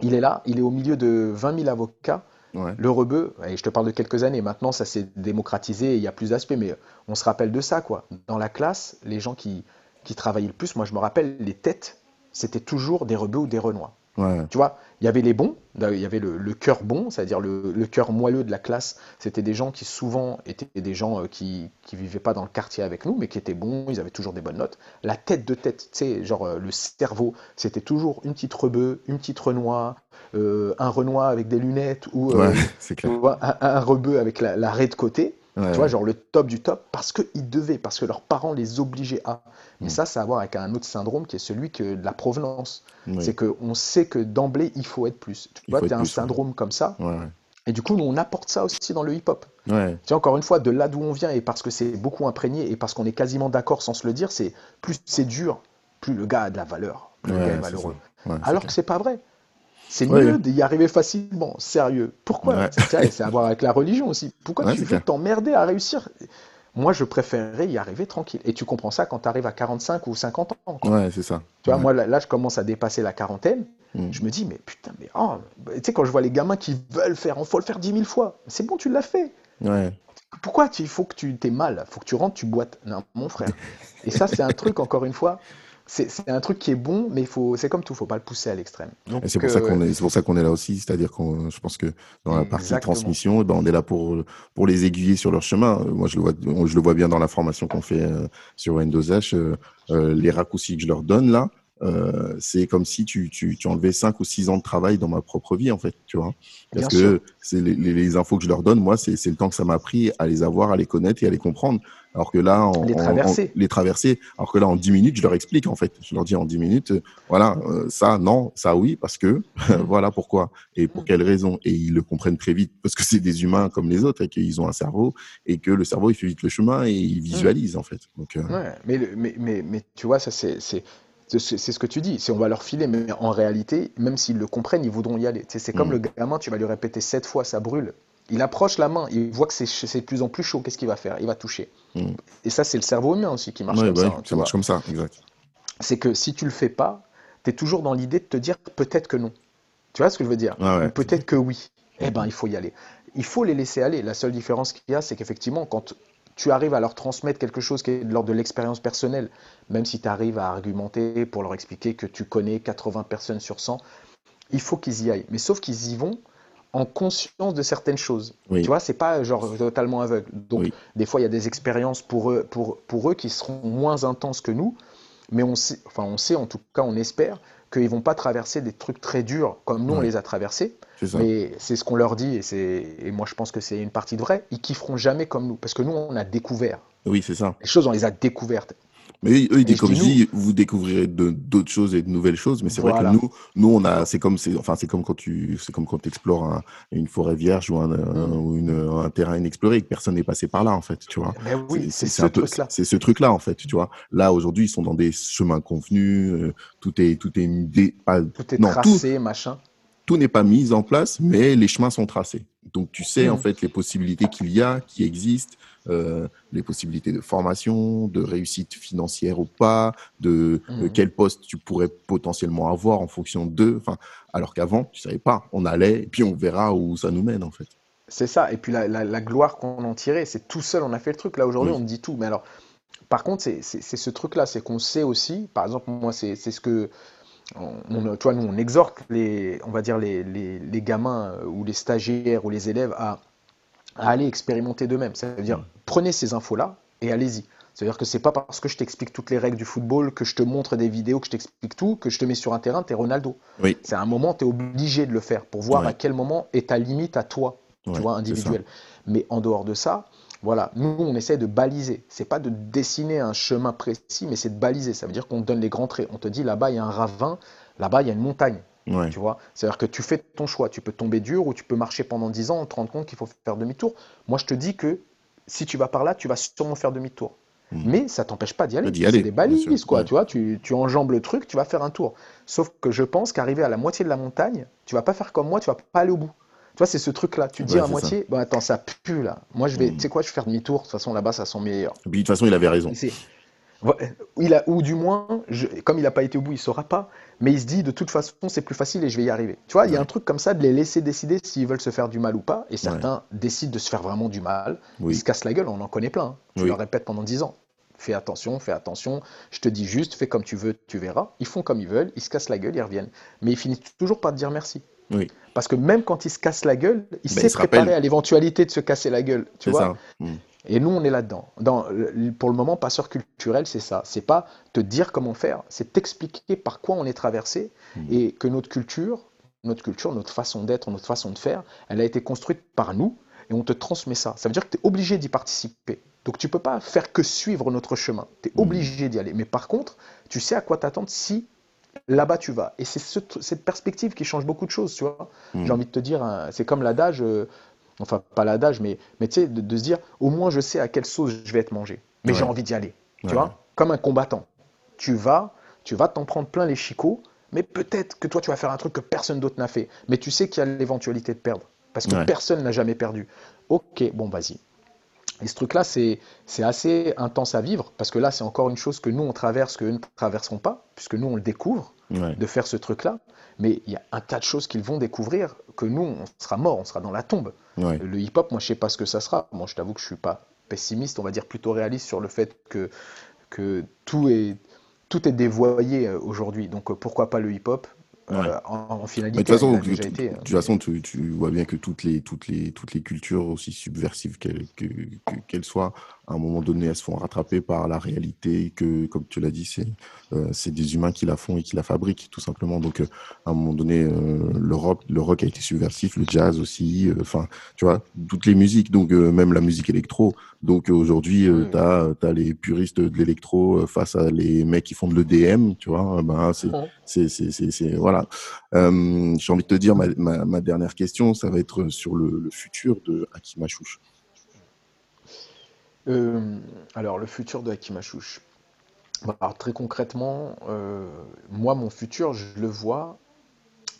S3: il est là, il est au milieu de 20 000 avocats.
S2: Ouais.
S3: Le rebeu, et je te parle de quelques années, maintenant ça s'est démocratisé, et il y a plus d'aspects, mais on se rappelle de ça, quoi. Dans la classe, les gens qui, qui travaillaient le plus, moi je me rappelle, les têtes, c'était toujours des rebeux ou des renois.
S2: Ouais.
S3: Tu vois, il y avait les bons, il y avait le, le cœur bon, c'est-à-dire le, le cœur moelleux de la classe. C'était des gens qui souvent étaient des gens euh, qui qui vivaient pas dans le quartier avec nous, mais qui étaient bons, ils avaient toujours des bonnes notes. La tête de tête, tu sais, genre euh, le cerveau, c'était toujours une petite rebeu, une petite renois, euh, un renois avec des lunettes ou euh,
S2: Ouais, <laughs> clair.
S3: un, un rebeu avec la, la raie de côté.
S2: Ouais,
S3: Tu vois, genre le top du top, parce qu'ils devaient, parce que leurs parents les obligeaient à. Mais
S2: Mm.
S3: ça, ça a à voir avec un autre syndrome qui est celui que de la provenance.
S2: ouais.
S3: C'est qu'on sait que d'emblée, il faut être plus. Tu
S2: Il
S3: vois, tu as un
S2: plus, ouais.
S3: syndrome comme ça. Et du coup, nous, on apporte ça aussi dans le hip-hop. Tu vois, encore une fois, de là d'où on vient, et parce que c'est beaucoup imprégné, et parce qu'on est quasiment d'accord sans se le dire, c'est plus c'est dur, plus le gars a de la valeur, plus le gars est malheureux. Alors que c'est pas vrai. C'est
S2: Ouais.
S3: mieux d'y arriver facilement, sérieux. Pourquoi?
S2: Ouais.
S3: C'est à voir avec la religion aussi. Pourquoi
S2: Ouais,
S3: tu veux t'emmerder à réussir? Moi, je préférerais y arriver tranquille. Et tu comprends ça quand tu arrives à 45 ou 50 ans. quoi.
S2: Ouais, c'est ça.
S3: Tu vois, moi, là, là, je commence à dépasser la quarantaine.
S2: Mm.
S3: Je me dis, mais putain, mais oh, tu sais, quand je vois les gamins qui veulent faire, il faut le faire 10 000 fois. C'est bon, tu l'as fait.
S2: Ouais.
S3: Pourquoi il faut que tu t'es mal? faut que tu rentres, tu boites. Non, mon frère. Et ça, c'est un truc, encore une fois, c'est un truc qui est bon, mais il c'est comme tout, faut pas le pousser à l'extrême. Donc,
S2: Et c'est pour ça
S3: euh,
S2: qu'on est, c'est pour ça qu'on est là aussi, c'est-à-dire qu'on, je pense que dans la partie
S3: Exactement.
S2: transmission, eh ben, on est là pour pour les aiguiller sur leur chemin. Moi, je le vois, on- je le vois bien dans la formation qu'on fait euh, sur Windows H. euh, les raccourcis que je leur donne là, euh, c'est comme si tu, tu, tu enlevais cinq ou six ans de travail dans ma propre vie en fait, tu vois. Parce
S3: Bien
S2: que c'est les, les, les infos que je leur donne, moi, c'est le temps que ça m'a pris à les avoir, à les connaître et à les comprendre. Alors que là, en,
S3: Les
S2: en-. Alors que là, en 10 minutes, je leur explique en fait. Je leur dis en 10 minutes, euh, voilà, euh, ça non, ça oui, parce que <laughs> voilà pourquoi et pour quelles raisons? Et ils le comprennent très vite parce que c'est des humains comme les autres et qu'ils ont un cerveau et que le cerveau il fait vite le chemin et il visualise en fait. Donc euh,
S3: Ouais, mais, le- mais, mais, mais tu vois, ça c'est c'est ce que tu dis. C'est on va leur filer, mais en réalité, même s'ils le comprennent, ils voudront y aller. C'est comme
S2: Mm.
S3: le gamin, tu vas lui répéter sept fois, ça brûle. Il approche la main, il voit que c'est de plus en plus chaud. Qu'est-ce qu'il va faire? Il va toucher.
S2: Mm.
S3: Et ça, c'est le cerveau humain aussi qui marche
S2: ouais,
S3: comme
S2: bah
S3: ça. hein,
S2: ça marche
S3: vois.
S2: comme ça, exact.
S3: C'est que si tu le fais pas, tu es toujours dans l'idée de te dire peut-être que non. Tu vois ce que je veux dire?
S2: Ouais.
S3: Ou peut-être que oui. Eh ben, il faut y aller. Il faut les laisser aller. La seule différence qu'il y a, c'est qu'effectivement, quand tu arrives à leur transmettre quelque chose qui est de l'ordre de l'expérience personnelle, même si tu arrives à argumenter pour leur expliquer que tu connais 80 personnes sur 100, il faut qu'ils y aillent. Mais sauf qu'ils y vont en conscience de certaines choses.
S2: Oui.
S3: Tu vois, c'est pas genre totalement aveugle. Donc,
S2: Oui.
S3: des fois, il y a des expériences pour eux, pour, pour eux qui seront moins intenses que nous, mais on sait, enfin, on sait, en tout cas, on espère qu'ils vont pas traverser des trucs très durs comme nous, on les a traversés. Mais c'est ce qu'on leur dit, et, c'est- et moi je pense que c'est une partie de vrai. Ils kifferont jamais comme nous, parce que nous on a découvert.
S2: Oui, c'est ça.
S3: Les choses, on les a découvertes.
S2: Mais eux, ils comme
S3: dis
S2: je dis, vous découvrirez d'autres choses et de nouvelles choses. Mais c'est vrai que nous, nous, on a, c'est comme, c'est, enfin, c'est comme quand tu, c'est comme quand explores un- une forêt vierge ou un, un- ou une, un terrain inexploré et que personne n'est passé par là, en fait, tu vois.
S3: Mais oui, c'est ce truc-là.
S2: C'est ce truc-là, en fait, tu vois. Là, aujourd'hui, ils sont dans des chemins convenus, euh, tout est, tout est, dé- pas-
S3: Tout est
S2: non, tout,
S3: tracé, machin.
S2: Tout n'est pas mis en place, mais les chemins sont tracés. Donc, tu sais, en
S3: Mhm.
S2: fait, les possibilités qu'il y a, qui existent, euh, les possibilités de formation, de réussite financière ou pas, de euh, quel poste tu pourrais potentiellement avoir en fonction d'eux. Enfin, alors qu'avant, tu savais pas. On allait, et puis on verra où ça nous mène, en fait.
S3: C'est ça. Et puis la, la- la gloire qu'on en tirait, c'est tout seul, on a fait le truc. Là aujourd'hui,
S2: Oui.
S3: on dit tout. Mais alors, par contre, c'est ce truc-là, c'est qu'on sait aussi, par exemple, moi, c'est c'est ce que. On, vois, nous, on exhorte les, on va dire les, les, les gamins euh, ou les stagiaires ou les élèves à, à aller expérimenter d'eux-mêmes. Ça veut dire,
S2: Mm.
S3: prenez ces infos-là et allez-y. C'est-à-dire que c'est pas parce que je t'explique toutes les règles du football, que je te montre des vidéos, que je t'explique tout, que je te mets sur un terrain, t'es Ronaldo.
S2: Oui.
S3: C'est à un moment, tu es obligé de le faire pour voir
S2: Ouais.
S3: à quel moment est ta limite à toi,
S2: Ouais,
S3: tu vois, individuelle. Mais en dehors de ça, voilà, nous, on essaie de baliser. C'est pas de dessiner un chemin précis, mais c'est de baliser. Ça veut dire qu'on te donne les grands traits. On te dit là-bas, il y a un ravin, là-bas, il y a une montagne.
S2: Ouais.
S3: Tu vois, c'est-à-dire que tu fais ton choix. Tu peux tomber dur ou tu peux marcher pendant 10 ans, te rendre compte qu'il faut faire demi-tour. Moi, je te dis que si tu vas par là, tu vas sûrement faire demi-tour.
S2: Mhm.
S3: Mais ça t'empêche pas d'y aller. C'est des balises, quoi.
S2: Ouais.
S3: Tu vois, tu, tu enjambes le truc, tu vas faire un tour. Sauf que je pense qu'arriver à la moitié de la montagne, tu vas pas faire comme moi, tu vas pas aller au bout. Tu vois, c'est ce truc-là. Tu dis
S2: Ouais,
S3: à moitié, bon, attends, ça pue là. Moi, je vais, tu sais quoi, je vais faire demi-tour. De toute façon, là-bas, ça sent meilleur.
S2: Et puis, de toute façon, il avait raison.
S3: Il a, ou du moins, je- comme il n'a pas été au bout, il saura pas. Mais il se dit, de toute façon, c'est plus facile et je vais y arriver. Tu vois, il y a un truc comme ça de les laisser décider s'ils veulent se faire du mal ou pas. Et certains décident de se faire vraiment du mal.
S2: Oui.
S3: Ils se cassent la gueule, on en connaît plein. hein. Tu
S2: Oui.
S3: leur répètes pendant 10 ans. Fais attention, fais attention. Je te dis juste, fais comme tu veux, tu verras. Ils font comme ils veulent, ils se cassent la gueule, ils reviennent. Mais ils finissent toujours par te dire merci.
S2: Oui.
S3: Parce que même quand ils se cassent la gueule, il
S2: Ben,
S3: sait
S2: il se
S3: préparer
S2: rappelle.
S3: à l'éventualité de se casser la gueule. Tu vois
S2: ça. Mhm.
S3: et nous, on est là-dedans. Dans, pour le moment, passeur culturel, c'est ça. C'est pas te dire comment faire, c'est t'expliquer par quoi on est traversé
S2: Mhm.
S3: et que notre culture, notre culture, notre façon d'être, notre façon de faire, elle a été construite par nous et on te transmet ça. Ça veut dire que tu es obligé d'y participer. Donc tu peux pas faire que suivre notre chemin. Tu es
S2: Mhm.
S3: obligé d'y aller. Mais par contre, tu sais à quoi t'attendre si là-bas tu vas. Et c'est ce- cette perspective qui change beaucoup de choses, tu vois.
S2: Mhm.
S3: J'ai envie de te dire, hein, c'est comme l'adage, euh, enfin pas l'adage, mais, mais tu sais, de, de se dire, au moins je sais à quelle sauce je vais être mangé. Mais
S2: Ouais.
S3: j'ai envie d'y aller, tu
S2: Ouais.
S3: vois, comme un combattant. Tu vas, tu vas t'en prendre plein les chicots, mais peut-être que toi tu vas faire un truc que personne d'autre n'a fait. Mais tu sais qu'il y a l'éventualité de perdre, parce que
S2: Ouais.
S3: personne n'a jamais perdu. Ok, bon vas-y. Et ce truc-là, c'est c'est assez intense à vivre, parce que là, c'est encore une chose que nous, on traverse, que eux ne traverseront pas, puisque nous, on le découvre
S2: Ouais.
S3: de faire ce truc-là. Mais il y a un tas de choses qu'ils vont découvrir que nous, on sera mort, on sera dans la tombe.
S2: Ouais.
S3: Le hip-hop, moi, je sais pas ce que ça sera. Moi, je t'avoue que je suis pas pessimiste, on va dire plutôt réaliste sur le fait que, que tout, est, tout est dévoyé euh, aujourd'hui. Donc, euh, pourquoi pas le hip-hop? Euh, en, en finalité,
S2: de toute façon, tu- tu-
S3: euh,
S2: façon, tu, tu vois bien que toutes les, toutes les, toutes les cultures, aussi subversives qu'elles que- soient, à un moment donné, elles se font rattraper par la réalité, que, comme tu l'as dit, c'est euh, des humains qui la font et qui la fabriquent, tout simplement. Donc, euh, à un moment donné, le, rock, le rock a été subversif, le jazz aussi, enfin, tu vois, toutes les musiques, donc même la musique électro. Donc, aujourd'hui,
S3: Oui.
S2: tu as, les puristes de l'électro face à les mecs qui font de l'EDM, tu vois, ben, c'est
S3: Mhm.
S2: Voilà euh, j'ai envie de te dire ma, ma, ma dernière question ça va être sur le, le futur de Hakim Achouch
S3: Euh, alors, le futur de Hakim Achouch. Alors, très concrètement, euh, moi, mon futur, je le vois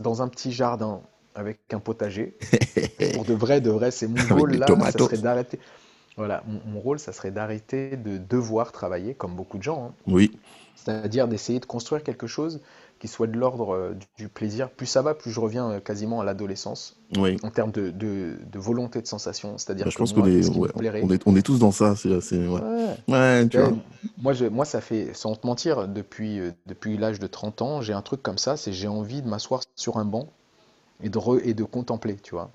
S3: dans un petit jardin avec un potager. <laughs> Pour de vrai, de vrai, c'est mon rôle là, ça serait d'arrêter. Voilà, mon, mon rôle, ça serait d'arrêter de devoir travailler comme beaucoup de gens, hein.
S2: oui
S3: C'est-à-dire d'essayer de construire quelque chose qui soit de l'ordre euh, du, du plaisir. Plus ça va, plus je reviens euh, quasiment à l'adolescence
S2: oui
S3: en termes de, de- de volonté de sensation. C'est-à-dire
S2: Bah, je
S3: que
S2: pense qu'on est ouais,
S3: plairait-
S2: on est on est tous dans ça c'est c'est- ouais.
S3: Ouais.
S2: tu
S3: Ouais,
S2: vois
S3: moi, je, moi, ça fait, sans te mentir, depuis, euh, depuis l'âge de 30 ans, j'ai un truc comme ça, c'est j'ai envie de m'asseoir sur un banc et de, re- et de contempler, tu vois.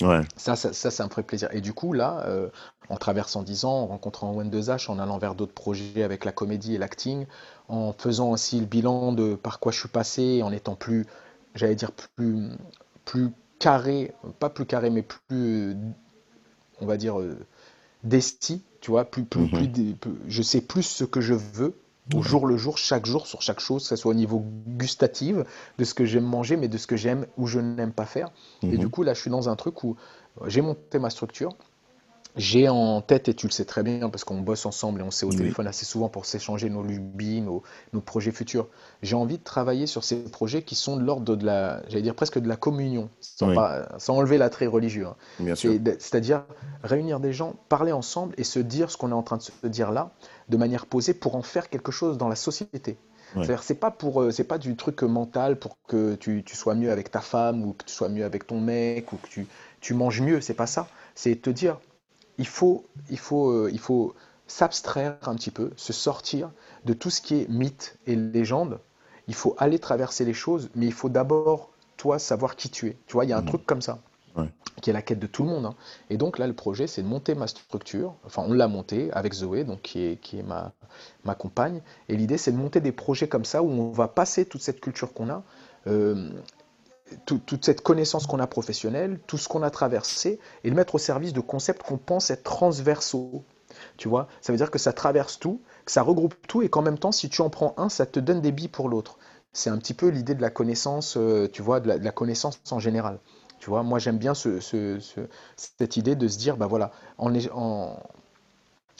S2: Ouais
S3: Ça, ça, ça, ça me ferait plaisir. Et du coup, là, euh, en traversant 10 ans, en rencontrant Wen2H, en allant vers d'autres projets avec la comédie et l'acting, en faisant aussi le bilan de par quoi je suis passé, en étant plus, j'allais dire, plus, plus carré, pas plus carré, mais plus, on va dire, euh, desti, tu vois, plus, plus, plus- je sais plus ce que je veux au
S2: Ouais.
S3: jour le jour, chaque jour, sur chaque chose, que ce soit au niveau gustatif, de ce que j'aime manger, mais de ce que j'aime ou je n'aime pas faire. Et
S2: Mhm.
S3: du coup, là, je suis dans un truc où euh, j'ai monté ma structure. J'ai en tête, et tu le sais très bien, parce qu'on bosse ensemble et on s'est au
S2: Oui.
S3: téléphone assez souvent pour s'échanger nos lubies, nos, nos projets futurs. J'ai envie de travailler sur ces projets qui sont de l'ordre de la, j'allais dire presque de la communion, sans,
S2: Oui.
S3: pas- sans enlever l'attrait religieux. hein.
S2: bien sûr
S3: C'est- C'est-à-dire réunir des gens, parler ensemble et se dire ce qu'on est en train de se dire là, de manière posée, pour en faire quelque chose dans la société.
S2: Ouais.
S3: C'est-à-dire, c'est pas pour, euh, c'est pas du truc mental pour que tu, tu sois mieux avec ta femme ou que tu sois mieux avec ton mec ou que tu, tu manges mieux. C'est pas ça. C'est te dire, il faut, il faut, euh, il faut s'abstraire un petit peu, se sortir de tout ce qui est mythe et légende. Il faut aller traverser les choses, mais il faut d'abord toi savoir qui tu es. Tu vois, il y a un
S2: Mhm.
S3: truc comme ça
S2: Ouais.
S3: qui est la quête de tout le monde. hein. Et donc là, le projet, c'est de monter ma structure. Enfin, on l'a monté avec Zoé, donc qui est, qui est ma, ma compagne. Et l'idée, c'est de monter des projets comme ça où on va passer toute cette culture qu'on a, euh, tout- toute cette connaissance qu'on a professionnelle, tout ce qu'on a traversé, et le mettre au service de concepts qu'on pense être transversaux. Tu vois, ça veut dire que ça traverse tout, que ça regroupe tout, et qu'en même temps, si tu en prends un, ça te donne des billes pour l'autre. c'est un petit peu l'idée de la connaissance, euh, tu vois, de la, connaissance en général. Tu vois, moi j'aime bien ce, ce- ce- cette idée de se dire, bah voilà, en,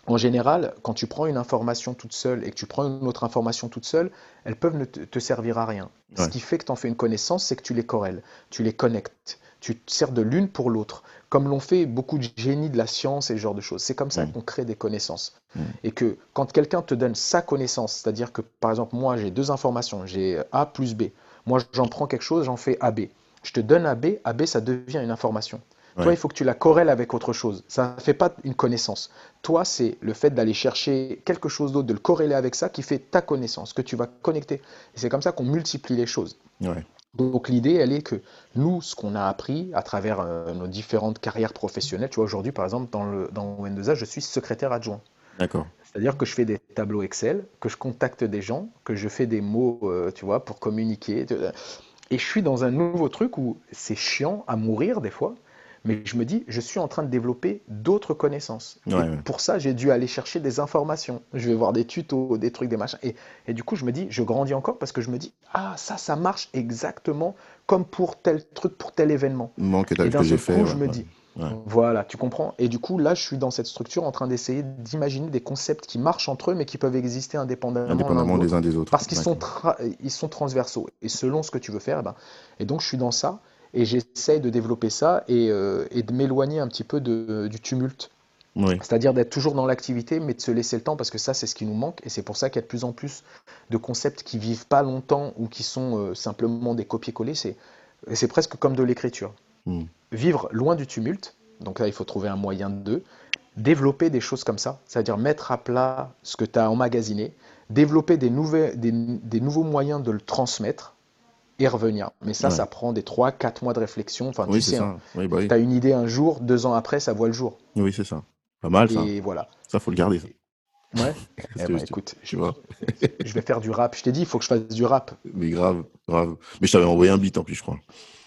S3: en général, quand tu prends une information toute seule et que tu prends une autre information toute seule, elles peuvent ne te, servir à rien. Ce qui fait que tu en fais une connaissance, c'est que tu les corrèles, tu les connectes, tu te sers de l'une pour l'autre, comme l'ont fait beaucoup de génies de la science et ce genre de choses. C'est comme ça qu'on crée des connaissances. Et que quand quelqu'un te donne sa connaissance, c'est-à-dire que par exemple, moi j'ai deux informations, j'ai A plus B. Moi j'en prends quelque chose, j'en fais AB. Je te donne AB, AB ça devient une information. Toi, il faut que tu la corrèles avec autre chose. Ça ne fait pas une connaissance. Toi, c'est le fait d'aller chercher quelque chose d'autre, de le corréler avec ça, qui fait ta connaissance, que tu vas connecter. Et c'est comme ça qu'on multiplie les choses.
S2: Ouais.
S3: Donc l'idée, elle est que nous, ce qu'on a appris à travers euh, nos différentes carrières professionnelles, tu vois, aujourd'hui, par exemple, dans le dans N2A, je suis secrétaire adjoint.
S2: D'accord.
S3: C'est-à-dire que je fais des tableaux Excel, que je contacte des gens, que je fais des mots, euh, tu vois, pour communiquer. Et je suis dans un nouveau truc où c'est chiant à mourir des fois, mais je me dis, je suis en train de développer d'autres connaissances. Et
S2: Ouais,
S3: pour ça, j'ai dû aller chercher des informations. Je vais voir des tutos, des trucs, des machins. Et, et du coup, je me dis, je grandis encore parce que je me dis, ah, ça, ça marche exactement comme pour tel truc, pour tel événement.
S2: Manque que
S3: Et
S2: que
S3: d'un seul coup, je me dis,
S2: Ouais.
S3: voilà, tu comprends. Et du coup, là, je suis dans cette structure en train d'essayer d'imaginer des concepts qui marchent entre eux, mais qui peuvent exister indépendamment
S2: Indépendamment
S3: de
S2: des uns des autres.
S3: Parce qu'ils sont,
S2: D'accord.
S3: tra- ils sont transversaux. Et selon ce que tu veux faire, eh ben, et donc je suis dans ça, et j'essaye de développer ça et, euh, et de m'éloigner un petit peu de- du tumulte.
S2: Oui.
S3: C'est-à-dire d'être toujours dans l'activité, mais de se laisser le temps, parce que ça, c'est ce qui nous manque, et c'est pour ça qu'il y a de plus en plus de concepts qui vivent pas longtemps ou qui sont euh, simplement des copier-coller. C'est, presque comme de l'écriture.
S2: Mm.
S3: Vivre loin du tumulte, donc là, il faut trouver un moyen de développer des choses comme ça, c'est-à-dire mettre à plat ce que tu as emmagasiné, développer des, nouvelles, des, des nouveaux moyens de le transmettre et revenir. Mais ça,
S2: Ouais.
S3: ça prend des 3-4 mois de réflexion. Enfin,
S2: Oui,
S3: tu sais, hein.
S2: Oui, bah oui.
S3: tu as une idée un jour, deux ans après, ça voit le jour.
S2: Oui, c'est ça. Pas mal, ça.
S3: Et voilà.
S2: Ça, faut le garder, ça.
S3: Ouais. <laughs> Eh
S2: je te-
S3: écoute, <laughs> je vais faire du rap. Je t'ai dit, il faut que je fasse du rap.
S2: Mais grave, grave. Mais je t'avais envoyé un beat en plus, je crois.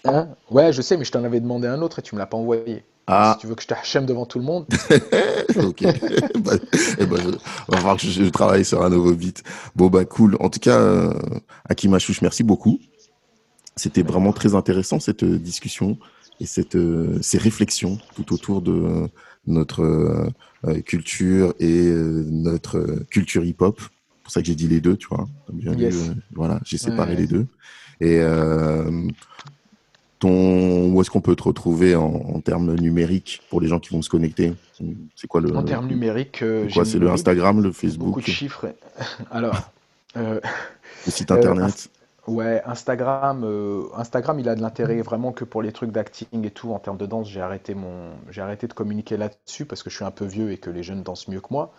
S3: Hein? Ouais, je sais, mais je t'en avais demandé un autre et tu me l'as pas envoyé.
S2: Ah,
S3: Si tu veux que je te hachème devant tout le monde, <laughs>
S2: ok. bah, eh ben, je- va falloir que je, je travaille sur un nouveau beat. Bon, bah, cool. En tout cas, euh, Achouch, merci beaucoup. C'était vraiment très intéressant, cette euh, discussion et cette, euh, ces réflexions tout autour de euh, notre euh, culture et euh, notre culture hip-hop. C'est pour ça que j'ai dit les deux, tu vois. Bien vu,
S3: Yes.
S2: voilà, j'ai séparé
S3: Ouais.
S2: les deux. Et ton, où est-ce qu'on peut te retrouver en, en termes numériques pour les gens qui vont se connecter? C'est quoi le
S3: en termes numériques,
S2: c'est quoi? C'est le Instagram, le
S3: beaucoup
S2: Facebook,
S3: de chiffres. <laughs> Alors,
S2: le site internet?
S3: Ouais, Instagram, euh, Instagram, il a de l'intérêt vraiment que pour les trucs d'acting et tout. En termes de danse, j'ai arrêté mon, j'ai arrêté de communiquer là-dessus parce que je suis un peu vieux et que les jeunes dansent mieux que moi.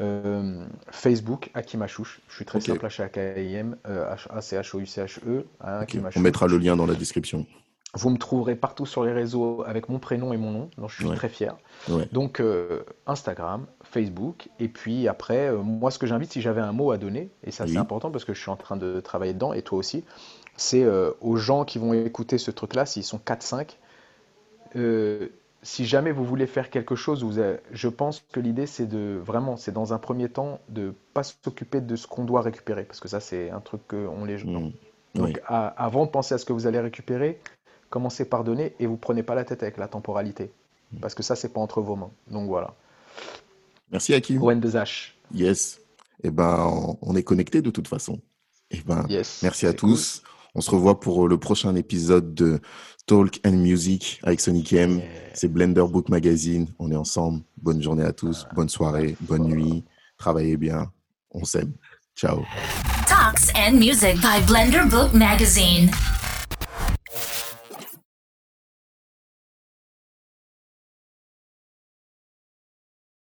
S3: Euh, Facebook, Hakim Achouch. Je suis très simple, H-A-K-I-M, euh, H-A-C-H-O-U-C-H-E. hein, Hakim
S2: On
S3: Achouch.
S2: mettra le lien dans la description.
S3: Vous me trouverez partout sur les réseaux avec mon prénom et mon nom, dont je suis
S2: Ouais.
S3: très fier.
S2: Ouais.
S3: Donc euh, Instagram, Facebook, et puis après, euh, moi ce que j'invite, si j'avais un mot à donner, et ça
S2: Oui.
S3: c'est important parce que je suis en train de travailler dedans, et toi aussi, c'est euh, aux gens qui vont écouter ce truc-là, s'ils sont 4-5, euh, si jamais vous voulez faire quelque chose, vous avez- je pense que l'idée c'est de vraiment, c'est dans un premier temps de pas s'occuper de ce qu'on doit récupérer, parce que ça c'est un truc qu'on les
S2: Mm.
S3: donc,
S2: Oui.
S3: à- avant de penser à ce que vous allez récupérer, commencez par donner et vous prenez pas la tête avec la temporalité. Parce que ça, c'est pas entre vos mains. Donc voilà.
S2: Merci Hakim.
S3: ON2H.
S2: Yes. Eh ben, on- on est connecté de toute façon. Eh ben,
S3: Yes.
S2: merci à
S3: cool.
S2: tous. On se revoit pour le prochain épisode de Talk and Music avec Sonic M.
S3: Yeah.
S2: C'est Blender Book Magazine. On est ensemble. Bonne journée à tous. Bonne soirée. Bonne nuit. Travaillez bien. On s'aime. Ciao.
S1: Talks and music by Blender Book Magazine.